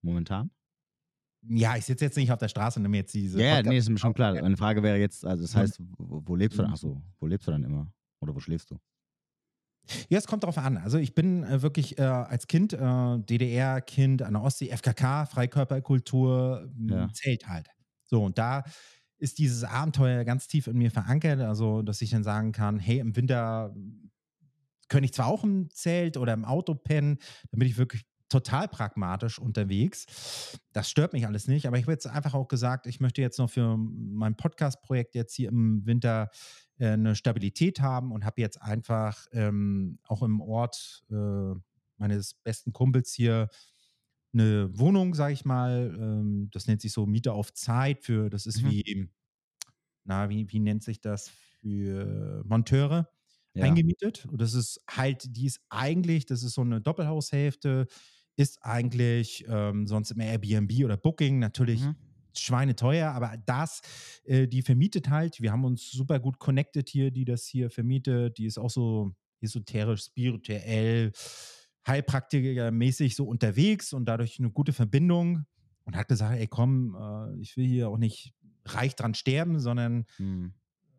Momentan?
Ja, ich sitze jetzt nicht auf der Straße und nehme jetzt diese.
Ja, ja,
Podcast-
nee, ist mir schon klar. Meine Frage wäre jetzt, also das
Mhm.
heißt, wo, wo lebst du dann?
Mhm.
Achso, wo lebst du dann immer? Oder wo schläfst du?
Ja, es kommt darauf an. Also ich bin äh, wirklich äh, als Kind, äh, DDR-Kind an der Ostsee, FKK, Freikörperkultur,
Ja.
Zelt halt. So, und da ist dieses Abenteuer ganz tief in mir verankert, also dass ich dann sagen kann, hey, im Winter könnte ich zwar auch im Zelt oder im Auto pennen, dann bin ich wirklich total pragmatisch unterwegs. Das stört mich alles nicht, aber ich habe jetzt einfach auch gesagt, ich möchte jetzt noch für mein Podcast-Projekt jetzt hier im Winter eine Stabilität haben und habe jetzt einfach ähm, auch im Ort äh, meines besten Kumpels hier eine Wohnung, sage ich mal. Ähm, das nennt sich so Miete auf Zeit für, das ist
Mhm.
wie, na, wie, wie nennt sich das für Monteure?
Ja.
eingemietet. Und das ist halt, die ist eigentlich, das ist so eine Doppelhaushälfte, ist eigentlich ähm, sonst immer Airbnb oder Booking, natürlich
Mhm.
Schweineteuer, aber das, äh, die vermietet halt. Wir haben uns super gut connected hier, die das hier vermietet. Die ist auch so esoterisch, spirituell, Heilpraktiker-mäßig so unterwegs und dadurch eine gute Verbindung und hat gesagt, ey komm, äh, ich will hier auch nicht reich dran sterben, sondern
Hm.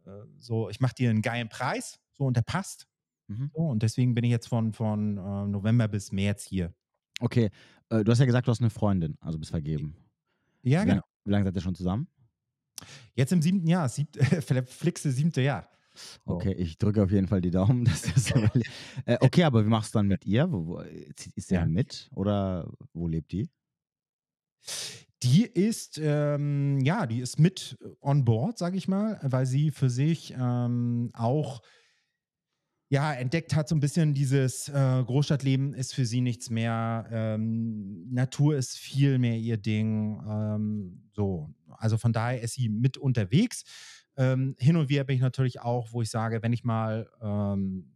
äh, so, ich mache dir einen geilen Preis, so und der passt.
Mhm.
So, und deswegen bin ich jetzt von, von äh, November bis März hier.
Okay, äh, du hast ja gesagt, du hast eine Freundin, also bist vergeben.
Ja, genau.
Lang, wie lange seid ihr schon zusammen?
Jetzt im siebten Jahr, siebt, verflixte siebte Jahr. So.
Okay, ich drücke auf jeden Fall die Daumen, dass das äh, Okay, aber wie machst du dann mit ihr? Wo, wo, ist sie
Ja.
mit oder wo lebt die?
Die ist, ähm, ja, die ist mit on board, sage ich mal, weil sie für sich ähm, auch ja, entdeckt hat so ein bisschen dieses äh, Großstadtleben ist für sie nichts mehr. Ähm, Natur ist viel mehr ihr Ding. Ähm, so, also von daher ist sie mit unterwegs. Ähm, hin und wieder bin ich natürlich auch, wo ich sage, wenn ich mal, ähm,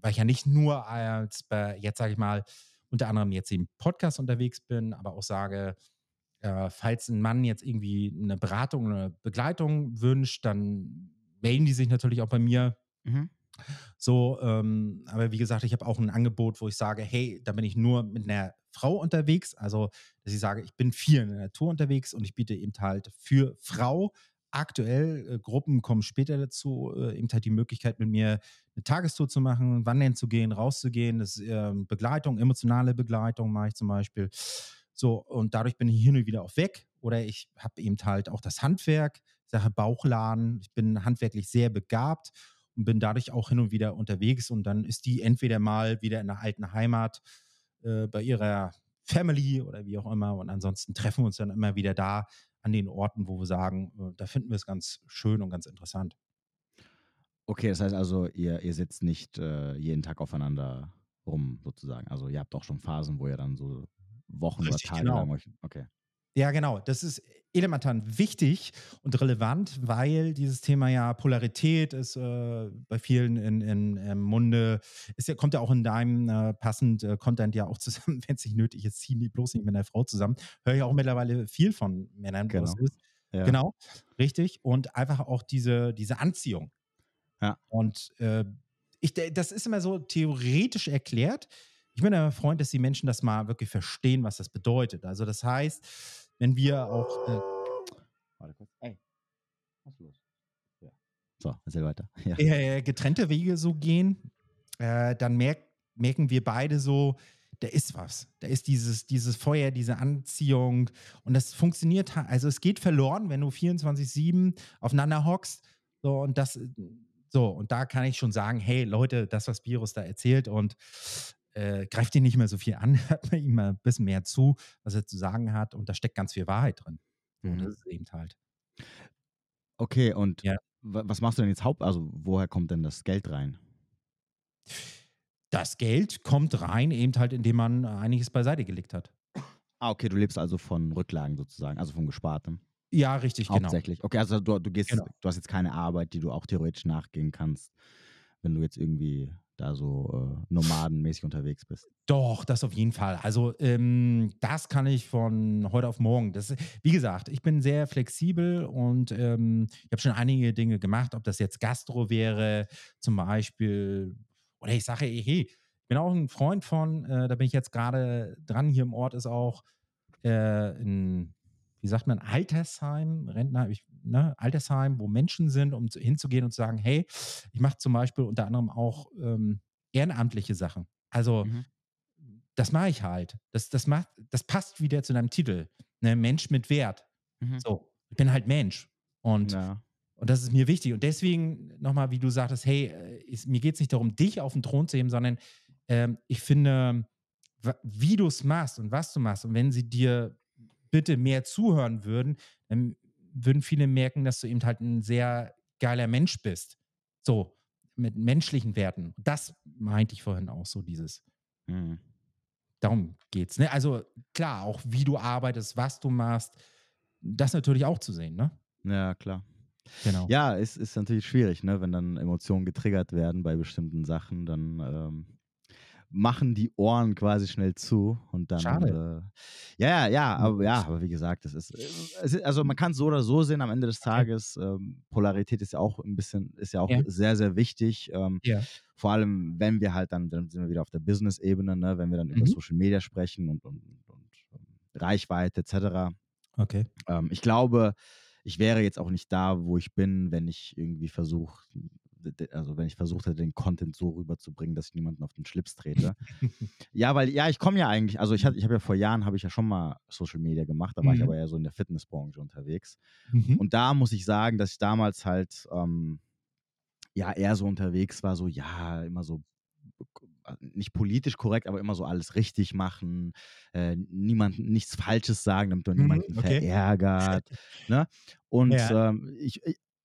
weil ich ja nicht nur als, bei, jetzt sage ich mal, unter anderem jetzt im Podcast unterwegs bin, aber auch sage, äh, falls ein Mann jetzt irgendwie eine Beratung, eine Begleitung wünscht, dann melden die sich natürlich auch bei mir.
Mhm.
So, ähm, aber wie gesagt, ich habe auch ein Angebot, wo ich sage, hey, da bin ich nur mit einer Frau unterwegs. Also, dass ich sage, ich bin viel in der Natur unterwegs und ich biete eben halt für Frau aktuell, äh, Gruppen kommen später dazu, äh, eben halt die Möglichkeit, mit mir eine Tagestour zu machen, wandern zu gehen, rauszugehen. Das ist ähm, Begleitung, emotionale Begleitung mache ich zum Beispiel. So, und dadurch bin ich hin und wieder auch weg. Oder ich habe eben halt auch das Handwerk, Sache Bauchladen. Ich bin handwerklich sehr begabt und bin dadurch auch hin und wieder unterwegs. Und dann ist die entweder mal wieder in der alten Heimat äh, bei ihrer Family oder wie auch immer. Und ansonsten treffen wir uns dann immer wieder da an den Orten, wo wir sagen, äh, da finden wir es ganz schön und ganz interessant.
Okay, das heißt also, ihr, ihr sitzt nicht äh, jeden Tag aufeinander rum, sozusagen. Also ihr habt auch schon Phasen, wo ihr dann so Wochen
Richtig,
oder Tage
genau.
lang euch. Okay.
Ja, genau. Das ist elementar wichtig und relevant, weil dieses Thema ja Polarität ist äh, bei vielen in, in, im Munde. Ist ja, kommt ja auch in deinem äh, passend äh, Content ja auch zusammen, wenn es nicht nötig ist, ziehen die bloß nicht mit einer Frau zusammen. Höre ich auch mittlerweile viel von Männern, wo es
Genau.
ist.
Ja.
Genau, richtig. Und einfach auch diese, diese Anziehung.
Ja.
Und äh, ich, das ist immer so theoretisch erklärt. Ich bin ein Freund, dass die Menschen das mal wirklich verstehen, was das bedeutet. Also das heißt, wenn wir auch äh,
Warte kurz. Ey, was ist los? Ja. So, erzähl weiter. Ja.
äh, getrennte Wege so gehen, äh, dann merk, merken wir beide so, da ist was. Da ist dieses, dieses Feuer, diese Anziehung. Und das funktioniert, ha- also es geht verloren, wenn du 24-7 aufeinander hockst. So, und das, so, und da kann ich schon sagen, hey Leute, das, was Virus da erzählt und äh, greift ihn nicht mehr so viel an, hört man ihm mal ein bisschen mehr zu, was er zu sagen hat. Und da steckt ganz viel Wahrheit drin.
Mhm.
Das ist eben halt.
Okay, und
Ja.
wa- was machst du denn jetzt haupt? Also, woher kommt denn das Geld rein?
Das Geld kommt rein, eben halt, indem man einiges beiseite gelegt hat.
Ah, okay, du lebst also von Rücklagen sozusagen, also von Gespartem.
Ja, richtig, genau.
Hauptsächlich. Okay, also du, du gehst,
Genau.
du hast jetzt keine Arbeit, die du auch theoretisch nachgehen kannst, wenn du jetzt irgendwie da so äh, nomadenmäßig unterwegs bist.
Doch, das auf jeden Fall. Also ähm, das kann ich von heute auf morgen. Das, wie gesagt, ich bin sehr flexibel und ähm, ich habe schon einige Dinge gemacht, ob das jetzt Gastro wäre, zum Beispiel, oder ich sage, hey, ich bin auch ein Freund von, äh, da bin ich jetzt gerade dran, hier im Ort ist auch äh, ein, wie sagt man, Altersheim, Rentner, ich, ne, Altersheim, wo Menschen sind, um zu, hinzugehen und zu sagen, hey, ich mache zum Beispiel unter anderem auch ähm, ehrenamtliche Sachen. Also
Mhm.
das mache ich halt. Das, das, macht, das passt wieder zu deinem Titel. Ne? Mensch mit Wert.
Mhm.
So, ich bin halt Mensch. Und,
Ja.
und das ist mir wichtig. Und deswegen nochmal, wie du sagtest, hey, äh, ist, mir geht es nicht darum, dich auf den Thron zu heben, sondern ähm, ich finde, wie du es machst und was du machst. Und wenn sie dir bitte mehr zuhören würden, dann würden viele merken, dass du eben halt ein sehr geiler Mensch bist. So, mit menschlichen Werten. Das meinte ich vorhin auch so, dieses.
Mhm.
Darum geht's. Ne? Also klar, auch wie du arbeitest, was du machst, das natürlich auch zu sehen, ne?
Ja, klar.
Genau.
Ja, ist, ist natürlich schwierig, ne? wenn dann Emotionen getriggert werden bei bestimmten Sachen, dann ähm, machen die Ohren quasi schnell zu und dann.
Schade.
Äh, ja, ja, aber ja, aber wie gesagt, das ist, äh, es ist also man kann es so oder so sehen am Ende des Tages. Ähm, Polarität ist ja auch ein bisschen, ist ja auch
Ja.
sehr, sehr wichtig. Ähm,
Ja.
Vor allem, wenn wir halt dann, dann sind wir wieder auf der Business-Ebene, ne? wenn wir dann über
Mhm.
Social Media sprechen und, und, und, und ähm, Reichweite etc.
Okay.
Ähm, ich glaube, ich wäre jetzt auch nicht da, wo ich bin, wenn ich irgendwie versuche, also wenn ich versucht hätte, den Content so rüberzubringen, dass ich niemanden auf den Schlips trete. ja, weil, ja, ich komme ja eigentlich, also ich, ich habe ja vor Jahren, habe ich ja schon mal Social Media gemacht, da war mhm. ich aber eher so in der Fitnessbranche unterwegs. Mhm. Und da muss ich sagen, dass ich damals halt, ähm, ja, eher so unterwegs war, so, ja, immer so äh, nicht politisch korrekt, aber immer so alles richtig machen, äh, niemanden nichts Falsches sagen, damit man mhm, niemanden okay. verärgert. ne? Und ja. ähm, ich,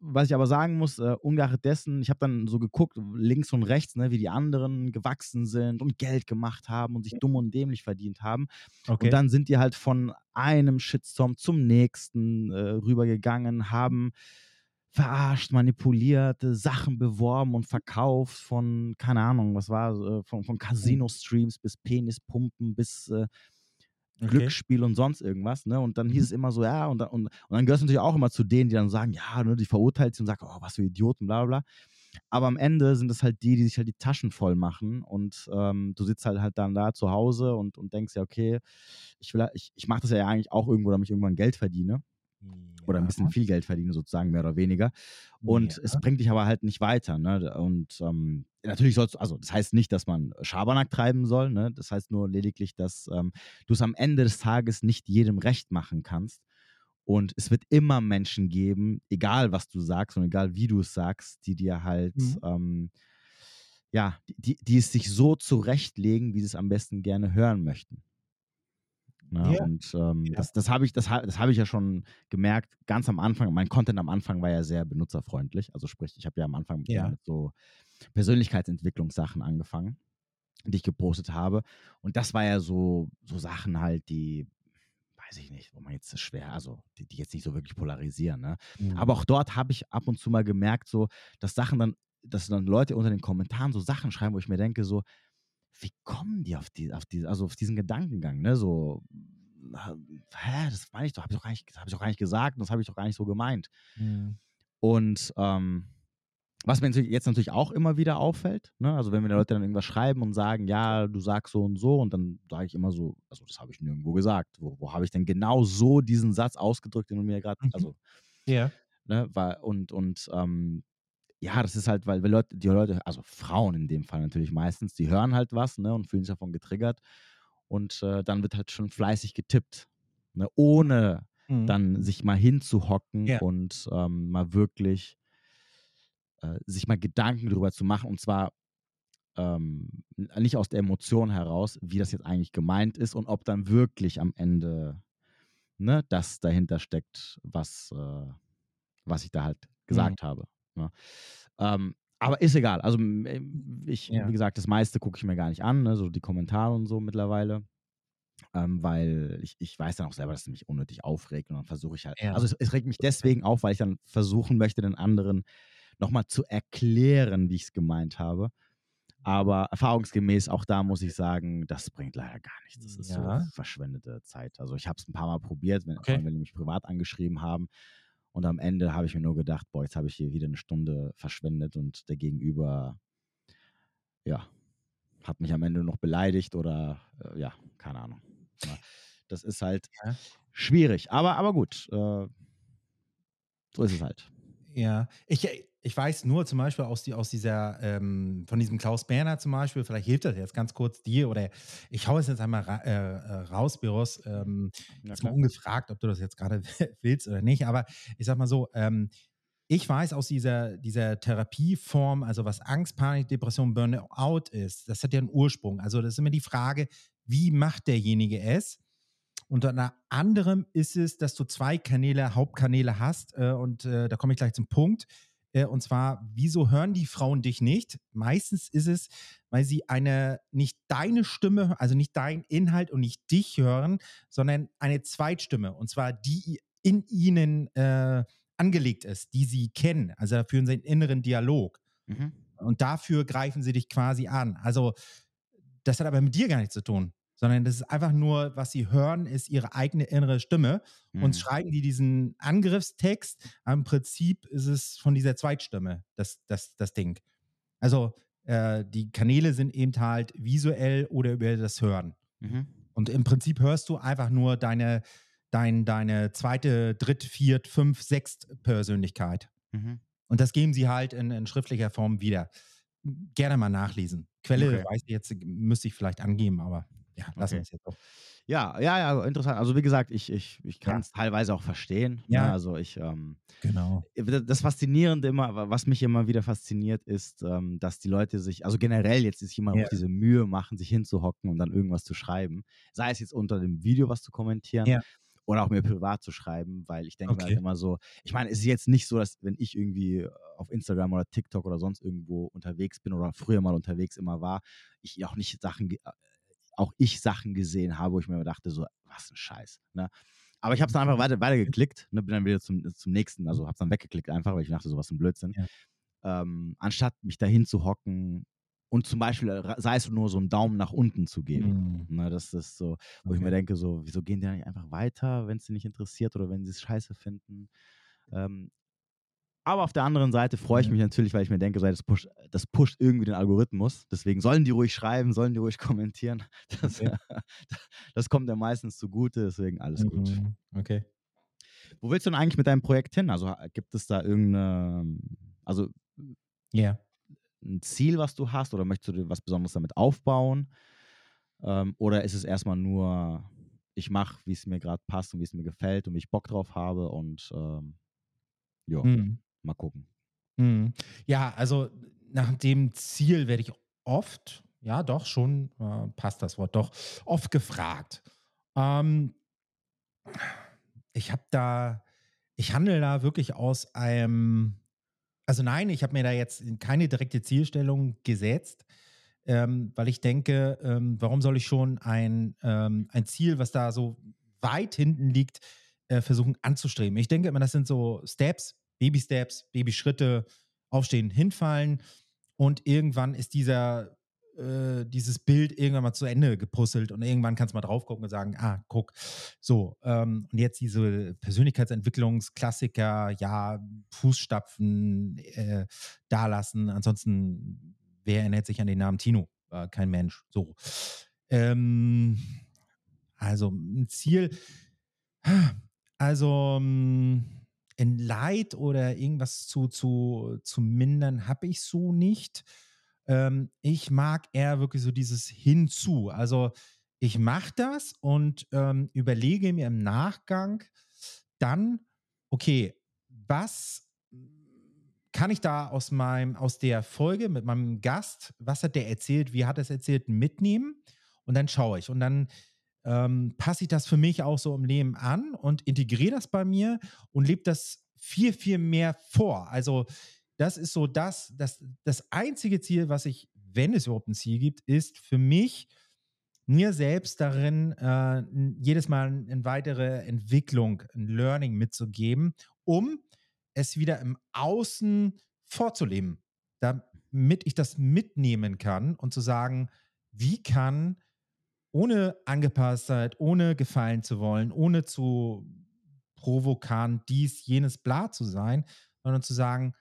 was ich aber sagen muss, äh, ungeachtet dessen, ich habe dann so geguckt, links und rechts, ne, wie die anderen gewachsen sind und Geld gemacht haben und sich dumm und dämlich verdient haben. Okay. Und dann sind die halt von einem Shitstorm zum nächsten äh, rübergegangen, haben verarscht, manipuliert, Sachen beworben und verkauft von, keine Ahnung, was war, äh, von, von Casino-Streams bis Penispumpen bis äh, okay. Glücksspiel und sonst irgendwas. Ne? Und dann hieß mhm. es immer so, ja, und, und, und dann gehörst du natürlich auch immer zu denen, die dann sagen, ja, ne, die verurteilt sie und sagen, oh, was für Idioten, bla bla bla. Aber am Ende sind es halt die, die sich halt die Taschen voll machen und ähm, du sitzt halt halt dann da zu Hause und, und denkst ja, okay, ich will, ich, ich mache das ja eigentlich auch irgendwo, damit ich irgendwann Geld verdiene oder ein bisschen viel Geld verdienen, sozusagen, mehr oder weniger. Und ja. es bringt dich aber halt nicht weiter. Ne? Und ähm, natürlich sollst du, also das heißt nicht, dass man Schabernack treiben soll, ne? das heißt nur lediglich, dass ähm, du es am Ende des Tages nicht jedem recht machen kannst. Und es wird immer Menschen geben, egal was du sagst und egal wie du es sagst, die dir halt, mhm. ähm, ja, die, die es sich so zurechtlegen, wie sie es am besten gerne hören möchten. Ne? Ja. Und ähm, ja. das, das habe ich, das, das hab ich ja schon gemerkt, ganz am Anfang. Mein Content am Anfang war ja sehr benutzerfreundlich. Also sprich, ich habe ja am Anfang ja. mit so Persönlichkeitsentwicklungssachen angefangen, die ich gepostet habe. Und das war ja so, so Sachen halt, die, weiß ich nicht, wo man jetzt schwer, also die, die jetzt nicht so wirklich polarisieren. Ne? Mhm. Aber auch dort habe ich ab und zu mal gemerkt, so, dass Sachen dann, dass dann Leute unter den Kommentaren so Sachen schreiben, wo ich mir denke, so, wie kommen die auf die, auf die, also auf diesen Gedankengang, ne? So, hä, das meine ich doch, habe ich doch gar nicht, habe ich doch gar nicht gesagt und das habe ich doch gar nicht so gemeint. Mhm. Und ähm, was mir jetzt natürlich auch immer wieder auffällt, ne? also wenn mir Leute dann irgendwas schreiben und sagen, ja, du sagst so und so, und dann sage ich immer so, also das habe ich nirgendwo gesagt. Wo, wo habe ich denn genau so diesen Satz ausgedrückt, den du mir gerade, mhm. also ja. Ne, war, und, und ähm, ja, das ist halt, weil, Leute, die Leute, also Frauen in dem Fall natürlich meistens, die hören halt was ne, und fühlen sich davon getriggert. Und äh, dann wird halt schon fleißig getippt. Ne, ohne mhm. dann sich mal hinzuhocken ja. und ähm, mal wirklich äh, sich mal Gedanken darüber zu machen. Und zwar ähm, nicht aus der Emotion heraus, wie das jetzt eigentlich gemeint ist und ob dann wirklich am Ende ne, das dahinter steckt, was, äh, was ich da halt gesagt mhm. habe. Ne? Ähm, aber ist egal. Also äh, ich, ja. wie gesagt, das meiste gucke ich mir gar nicht an, ne? so die Kommentare und so mittlerweile. Ähm, weil ich, ich weiß dann auch selber, dass es mich unnötig aufregt und dann versuche ich halt. Ja. Also es, es, regt mich deswegen auf, weil ich dann versuchen möchte, den anderen nochmal zu erklären, wie ich es gemeint habe. Aber erfahrungsgemäß, auch da muss ich sagen, das bringt leider gar nichts. Das ist ja. so verschwendete Zeit. Also ich habe es ein paar Mal probiert, wenn, okay. wenn die mich privat angeschrieben haben. Und am Ende habe ich mir nur gedacht, boah, jetzt habe ich hier wieder eine Stunde verschwendet und der Gegenüber, ja, hat mich am Ende noch beleidigt oder äh, ja, keine Ahnung. Das ist halt ja. schwierig. Aber, aber gut, äh, so ist es halt.
Ja, ich, ich weiß nur zum Beispiel aus, die, aus dieser, ähm, von diesem Klaus Berner zum Beispiel, vielleicht hilft das jetzt ganz kurz dir oder ich hau es jetzt einmal ra äh, äh, raus, Biros, ähm, jetzt mal ungefragt, ob du das jetzt gerade willst oder nicht, aber ich sag mal so, ähm, ich weiß aus dieser, dieser Therapieform, also was Angst, Panik, Depression, Burnout ist, das hat ja einen Ursprung. Also das ist immer die Frage, wie macht derjenige es? Unter anderem ist es, dass du zwei Kanäle, Hauptkanäle hast äh, und äh, da komme ich gleich zum Punkt. Äh, und zwar, wieso hören die Frauen dich nicht? Meistens ist es, weil sie eine, nicht deine Stimme, also nicht dein Inhalt und nicht dich hören, sondern eine Zweitstimme. Und zwar die in ihnen äh, angelegt ist, die sie kennen. Also da führen sie einen inneren Dialog. Mhm. Und dafür greifen sie dich quasi an. Also das hat aber mit dir gar nichts zu tun sondern das ist einfach nur, was sie hören, ist ihre eigene innere Stimme. Mhm. Und schreiben die diesen Angriffstext, im Prinzip ist es von dieser Zweitstimme, das, das, das Ding. Also äh, die Kanäle sind eben halt visuell oder über das Hören. Mhm. Und im Prinzip hörst du einfach nur deine, dein, deine zweite, dritt, viert, fünf, sechst Persönlichkeit.
Mhm.
Und das geben sie halt in, in schriftlicher Form wieder. Gerne mal nachlesen. Quelle
Okay.
weiß ich jetzt, müsste ich vielleicht angeben, aber ja, lassen
Okay.
wir es jetzt auch.
Ja, ja, ja, interessant. Also wie gesagt, ich, ich, ich kann
Ja.
es teilweise auch verstehen.
Ja.
Ne? Also ich, ähm,
Genau.
das Faszinierende immer, wa- was mich immer wieder fasziniert, ist, ähm, dass die Leute sich, also generell jetzt sich immer
Ja.
auch diese Mühe machen, sich hinzuhocken und dann irgendwas zu schreiben. Sei es jetzt unter dem Video was zu kommentieren
Ja.
oder auch mir privat zu schreiben, weil ich denke mir
Okay.
halt immer so, ich meine, es ist jetzt nicht so, dass wenn ich irgendwie äh, auf Instagram oder TikTok oder sonst irgendwo unterwegs bin oder früher mal unterwegs immer war, ich auch nicht Sachen, äh, auch ich Sachen gesehen habe, wo ich mir dachte, so, was ein Scheiß. Ne? Aber ich habe es dann einfach weiter, weiter geklickt, ne, bin dann wieder zum, zum nächsten, also habe es dann weggeklickt einfach, weil ich dachte, so was ein Blödsinn.
Ja.
Ähm, anstatt mich dahin zu hocken und zum Beispiel, sei es nur so einen Daumen nach unten zu geben.
Mhm.
Ne, das ist so, wo ich
Okay.
mir denke, so, wieso gehen die nicht einfach weiter, wenn es sie nicht interessiert oder wenn sie es scheiße finden? Ähm, aber auf der anderen Seite freue ich mich natürlich, weil ich mir denke, das, pusht, das pusht irgendwie den Algorithmus. Deswegen sollen die ruhig schreiben, sollen die ruhig kommentieren. Das,
Okay.
das kommt ja meistens zugute, deswegen alles gut.
Mhm. Okay.
Wo willst du denn eigentlich mit deinem Projekt hin? Also gibt es da irgendeine, also
Ja.
ein Ziel, was du hast, oder möchtest du dir was Besonderes damit aufbauen? Ähm, oder ist es erstmal nur, ich mache, wie es mir gerade passt und wie es mir gefällt und wie ich Bock drauf habe und ähm, ja,
Mhm.
Mal gucken.
Mhm. Ja, also nach dem Ziel werde ich oft, ja doch, schon, äh, passt das Wort, doch, oft gefragt. Ähm, ich habe da, ich handle da wirklich aus einem, also nein, ich habe mir da jetzt keine direkte Zielstellung gesetzt, ähm, weil ich denke, ähm, warum soll ich schon ein, ähm, ein Ziel, was da so weit hinten liegt, äh, versuchen anzustreben? Ich denke immer, das sind so Steps, Baby-Steps, Babyschritte, aufstehen, hinfallen und irgendwann ist dieser äh, dieses Bild irgendwann mal zu Ende gepuzzelt und irgendwann kannst du mal drauf gucken und sagen, ah, guck, so, ähm, und jetzt diese Persönlichkeitsentwicklungsklassiker, ja, Fußstapfen äh, dalassen, ansonsten, wer erinnert sich an den Namen Tino? Äh, kein Mensch, so. Ähm, also ein Ziel, also ähm, in Leid oder irgendwas zu, zu, zu mindern, habe ich so nicht. Ähm, ich mag eher wirklich so dieses Hinzu. Also ich mache das und ähm, überlege mir im Nachgang dann, okay, was kann ich da aus meinem, aus der Folge mit meinem Gast, was hat der erzählt, wie hat er es erzählt, mitnehmen? Und dann schaue ich und dann ähm, passe ich das für mich auch so im Leben an und integriere das bei mir und lebe das viel, viel mehr vor. Also das ist so das, das, das einzige Ziel, was ich, wenn es überhaupt ein Ziel gibt, ist für mich, mir selbst darin äh, jedes Mal eine weitere Entwicklung, ein Learning mitzugeben, um es wieder im Außen vorzuleben, damit ich das mitnehmen kann und zu sagen, wie kann ohne Angepasstheit, ohne gefallen zu wollen, ohne zu provokant dies, jenes, bla zu sein, sondern zu sagen,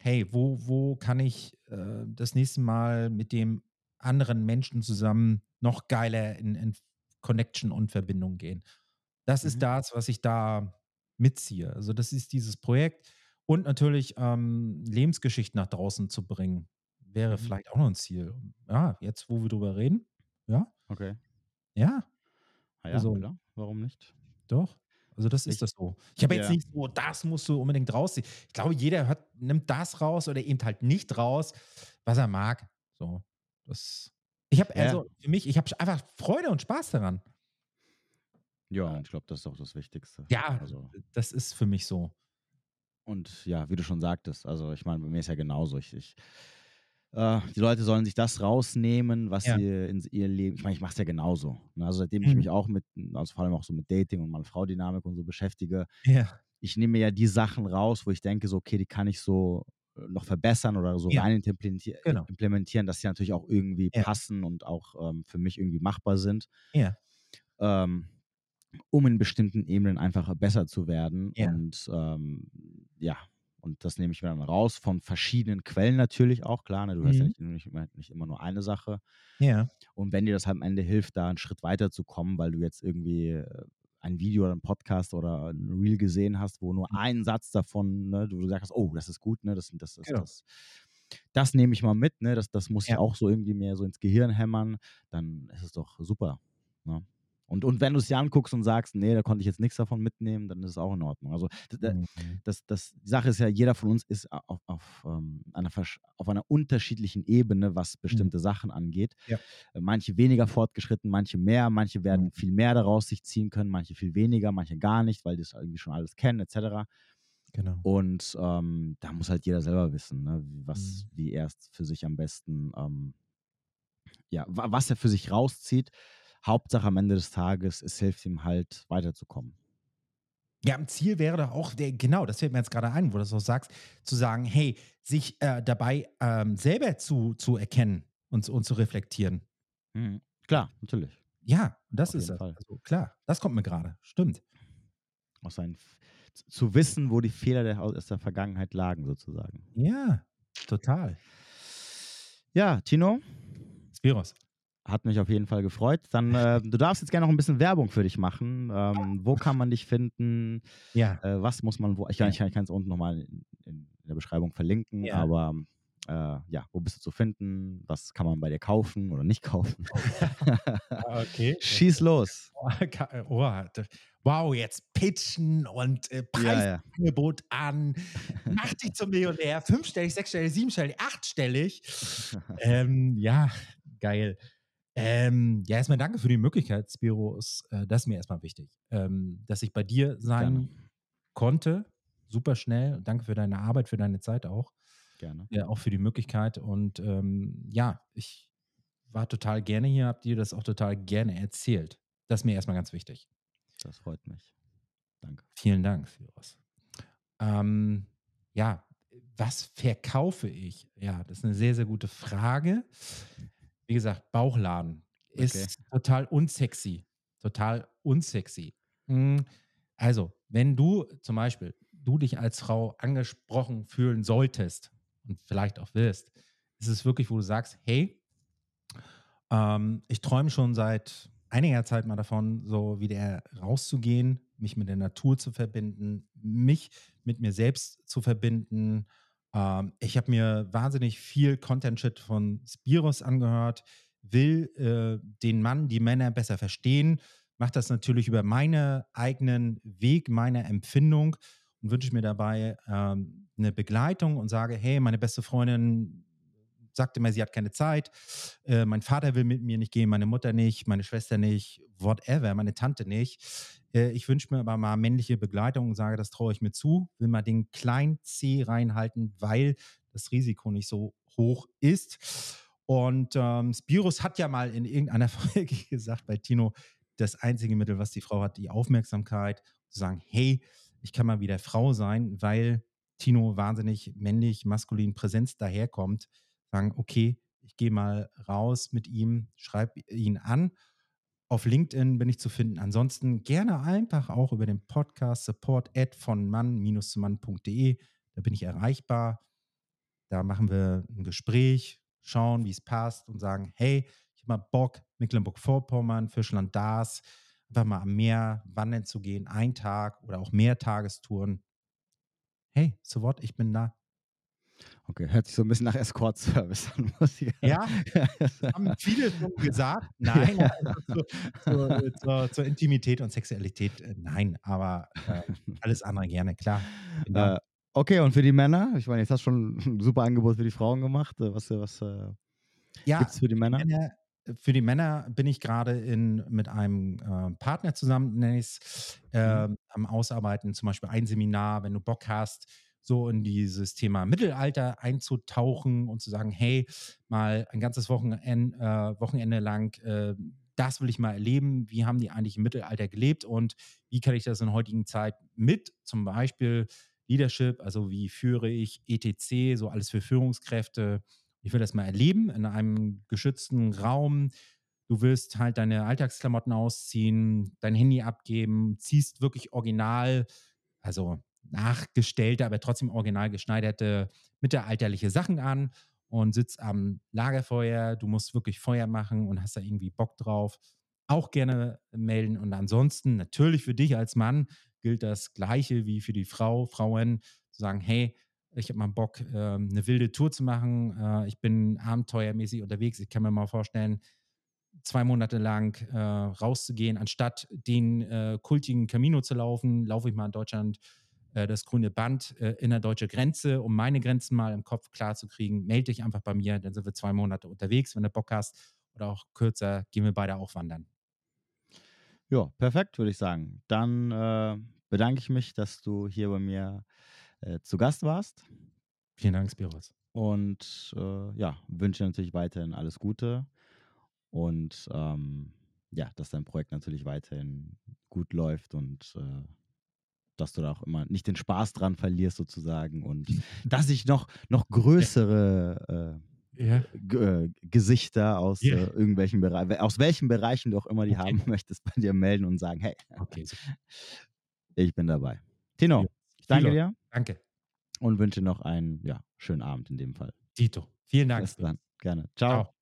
hey, wo, wo kann ich äh, das nächste Mal mit dem anderen Menschen zusammen noch geiler in, in Connection und Verbindung gehen. Das ist
Mhm.
das, was ich da mitziehe. Also das ist dieses Projekt und natürlich ähm, Lebensgeschichten nach draußen zu bringen, wäre
Mhm.
vielleicht auch noch ein Ziel. Ja, jetzt, wo wir drüber reden, ja,
Okay.
ja,
Na ja,
Also-
klar, warum nicht?
doch. Also das ist
Ich-
das so. Ich habe jetzt
Ja.
nicht so, das musst du unbedingt rausziehen. Ich glaube, jeder hört, nimmt das raus oder eben halt nicht raus, was er mag. So, das. Ich habe
Ja.
also für mich, ich habe einfach Freude und Spaß daran.
Ja, ich glaube, das ist auch das Wichtigste.
Ja,
Also,
das ist für mich so.
und ja, wie du schon sagtest, also ich meine, bei mir ist ja genauso. Ich, ich, äh, die Leute sollen sich das rausnehmen, was
Ja.
sie in ihr Leben. Ich meine, ich mache es ja genauso. Ne? Also seitdem ich
Mhm.
mich auch mit, also vor allem auch so mit Dating und Mann-Frau-Dynamik und so beschäftige,
Ja.
ich nehme ja die Sachen raus, wo ich denke, so, okay, die kann ich so äh, noch verbessern oder so
Ja.
rein implementieren,
Genau.
implementieren, dass sie natürlich auch irgendwie
Ja.
passen und auch ähm, für mich irgendwie machbar sind.
Ja.
Ähm, um in bestimmten Ebenen einfach besser zu werden. Und ähm, ja, und das nehme ich mir dann raus von verschiedenen Quellen natürlich auch, klar. Ne? Du hörst ja
Mhm.
nicht, nicht, immer, nicht immer nur eine Sache.
Ja.
Und wenn dir das halt am Ende hilft, da einen Schritt weiter zu kommen, weil du jetzt irgendwie äh, ein Video oder ein Podcast oder ein Reel gesehen hast, wo nur
Mhm.
ein Satz davon, ne, du gesagt hast, oh, das ist gut, ne, das, das, das,
Genau.
das, das nehme ich mal mit, ne, das, das muss ich
Ja.
auch so irgendwie mehr so ins Gehirn hämmern, dann ist es doch super. Ne? Und, und wenn du es dir anguckst und sagst, nee, da konnte ich jetzt nichts davon mitnehmen, dann ist es auch in Ordnung. Also d- d-
Mhm.
das, das, die Sache ist ja, jeder von uns ist auf, auf, ähm, einer, auf einer unterschiedlichen Ebene, was bestimmte Sachen angeht.
Ja.
Äh, Manche weniger fortgeschritten, manche mehr, manche werden
Mhm.
viel mehr daraus sich ziehen können, manche viel weniger, manche gar nicht, weil die es irgendwie schon alles kennen, etc.
Genau.
Und ähm, da muss halt jeder selber wissen, ne, was,
Mhm.
wie er es für sich am besten, ähm, ja, wa- was er für sich rauszieht. Hauptsache am Ende des Tages, es hilft ihm halt weiterzukommen.
Ja, ein Ziel wäre doch auch, der, genau, das fällt mir jetzt gerade ein, wo du das so sagst, zu sagen, hey, sich äh, dabei ähm, selber zu, zu erkennen und, und zu reflektieren.
Mhm. Klar, natürlich.
Ja, das
Auf
ist das. Also, klar, das kommt mir gerade. Stimmt.
Aus seinen, zu- zu wissen, wo die Fehler der, aus der Vergangenheit lagen, sozusagen.
Ja, total.
Ja, Tino,
Spiros.
Hat mich auf jeden Fall gefreut. Dann, äh, du darfst jetzt gerne noch ein bisschen Werbung für dich machen. Ähm, wo kann man dich finden?
Ja.
Äh, was muss man, wo, ich kann es unten nochmal in, in der Beschreibung verlinken,
Ja.
aber äh, ja, wo bist du zu finden? Was kann man bei dir kaufen oder nicht kaufen?
Okay.
Schieß los.
Oh, das- wow, jetzt pitchen und äh,
Ja, ja.
Preisangebot an. Mach dich zum Millionär. Fünfstellig, sechsstellig, siebenstellig, achtstellig. ähm, ja, geil. Ähm, ja, erstmal danke für die Möglichkeit, Spiros. Äh, das ist mir erstmal wichtig, ähm, dass ich bei dir sein
Gerne.
konnte. Super schnell. Danke für deine Arbeit, für deine Zeit auch.
Gerne.
Ja, auch für die Möglichkeit. Und ähm, ja, ich war total gerne hier, habt ihr das auch total gerne erzählt. Das ist mir erstmal ganz wichtig.
Das freut mich. Danke.
Vielen Dank, Firos. Ähm, ja, was verkaufe ich? Ja, das ist eine sehr, sehr gute Frage. Wie gesagt, Bauchladen ist total unsexy. Total unsexy. Hm, Also, wenn du zum Beispiel, du dich als Frau angesprochen fühlen solltest und vielleicht auch wirst, ist es wirklich, wo du sagst, hey, ähm, ich träume schon seit einiger Zeit mal davon, so wieder rauszugehen, mich mit der Natur zu verbinden, mich mit mir selbst zu verbinden. Ähm, ich habe mir wahnsinnig viel Content-Shit von Spiros angehört, will äh, den Mann, die Männer besser verstehen, mache das natürlich über meinen eigenen Weg, meine Empfindung und wünsche mir dabei ähm, eine Begleitung und sage, hey, meine beste Freundin sagte mir, sie hat keine Zeit, äh, mein Vater will mit mir nicht gehen, meine Mutter nicht, meine Schwester nicht, whatever, meine Tante nicht. Äh, ich wünsche mir aber mal männliche Begleitung und sage, das traue ich mir zu, will mal den kleinen C reinhalten, weil das Risiko nicht so hoch ist. Und ähm, Spirus hat ja mal in irgendeiner Folge gesagt bei Tino, das einzige Mittel, was die Frau hat, die Aufmerksamkeit, zu sagen, hey, ich kann mal wieder Frau sein, weil Tino wahnsinnig männlich, maskulin Präsenz daherkommt, sagen, okay, ich gehe mal raus mit ihm, schreibe ihn an. Auf LinkedIn bin ich zu finden. Ansonsten gerne einfach auch über den Podcast support at von mann-mann.de. Da bin ich erreichbar. Da machen wir ein Gespräch, schauen, wie es passt und sagen, hey, ich habe mal Bock, Mecklenburg-Vorpommern, Fischland, Dars, einfach mal am Meer wandern zu gehen, ein Tag oder auch mehr Tagestouren. Hey, so what, ich bin da.
Okay, hört sich so ein bisschen nach Escort-Service an, muss ich
Ja, haben viele schon gesagt. Nein, also zur, zur, zur, zur Intimität und Sexualität, äh, nein, aber äh, alles andere gerne, klar. Genau.
Äh, okay, und für die Männer? Ich meine, jetzt hast du schon ein super Angebot für die Frauen gemacht. Äh, Was, was äh,
ja,
gibt es für die Männer?
Männer, für die Männer bin ich gerade mit einem äh, Partner zusammen, nenne ich es, äh, am Ausarbeiten, zum Beispiel ein Seminar, wenn du Bock hast, so in dieses Thema Mittelalter einzutauchen und zu sagen, hey, mal ein ganzes Wochenende, äh, Wochenende lang, äh, das will ich mal erleben, wie haben die eigentlich im Mittelalter gelebt und wie kann ich das in heutigen Zeit mit zum Beispiel Leadership, also wie führe ich ETC, so alles für Führungskräfte, ich will das mal erleben in einem geschützten Raum. Du willst halt deine Alltagsklamotten ausziehen, dein Handy abgeben, ziehst wirklich original, also nachgestellte, aber trotzdem original geschneiderte mittelalterliche Sachen an und sitzt am Lagerfeuer. Du musst wirklich Feuer machen und hast da irgendwie Bock drauf. auch gerne melden. Und ansonsten natürlich für dich als Mann gilt das Gleiche wie für die Frau, Frauen, zu sagen, hey, ich habe mal Bock, äh, eine wilde Tour zu machen. Äh, ich bin abenteuermäßig unterwegs. Ich kann mir mal vorstellen, zwei Monate lang äh, rauszugehen, anstatt den äh, kultigen Camino zu laufen, laufe ich mal in Deutschland das grüne Band äh, in der deutschen Grenze, um meine Grenzen mal im Kopf klar zu kriegen. Melde dich einfach bei mir, dann sind wir zwei Monate unterwegs, wenn du Bock hast. Oder auch kürzer, gehen wir beide auch wandern.
Ja, perfekt, würde ich sagen. Dann äh, bedanke ich mich, dass du hier bei mir äh, zu Gast warst.
Vielen Dank, Spiros.
Und äh, ja, wünsche natürlich weiterhin alles Gute und ähm, ja, dass dein Projekt natürlich weiterhin gut läuft und äh, dass du da auch immer nicht den Spaß dran verlierst sozusagen und dass ich noch, noch größere äh, ja. äh, Gesichter aus ja. äh, irgendwelchen Bereichen, aus welchen Bereichen du auch immer die okay. haben möchtest, bei dir melden und sagen, hey, okay, ich bin dabei. Tino, ja. ich danke Tilo. dir.
Danke.
Und wünsche noch einen ja, schönen Abend in dem Fall.
Tito, vielen Dank.
Bis dann. Gerne. Ciao. Ciao.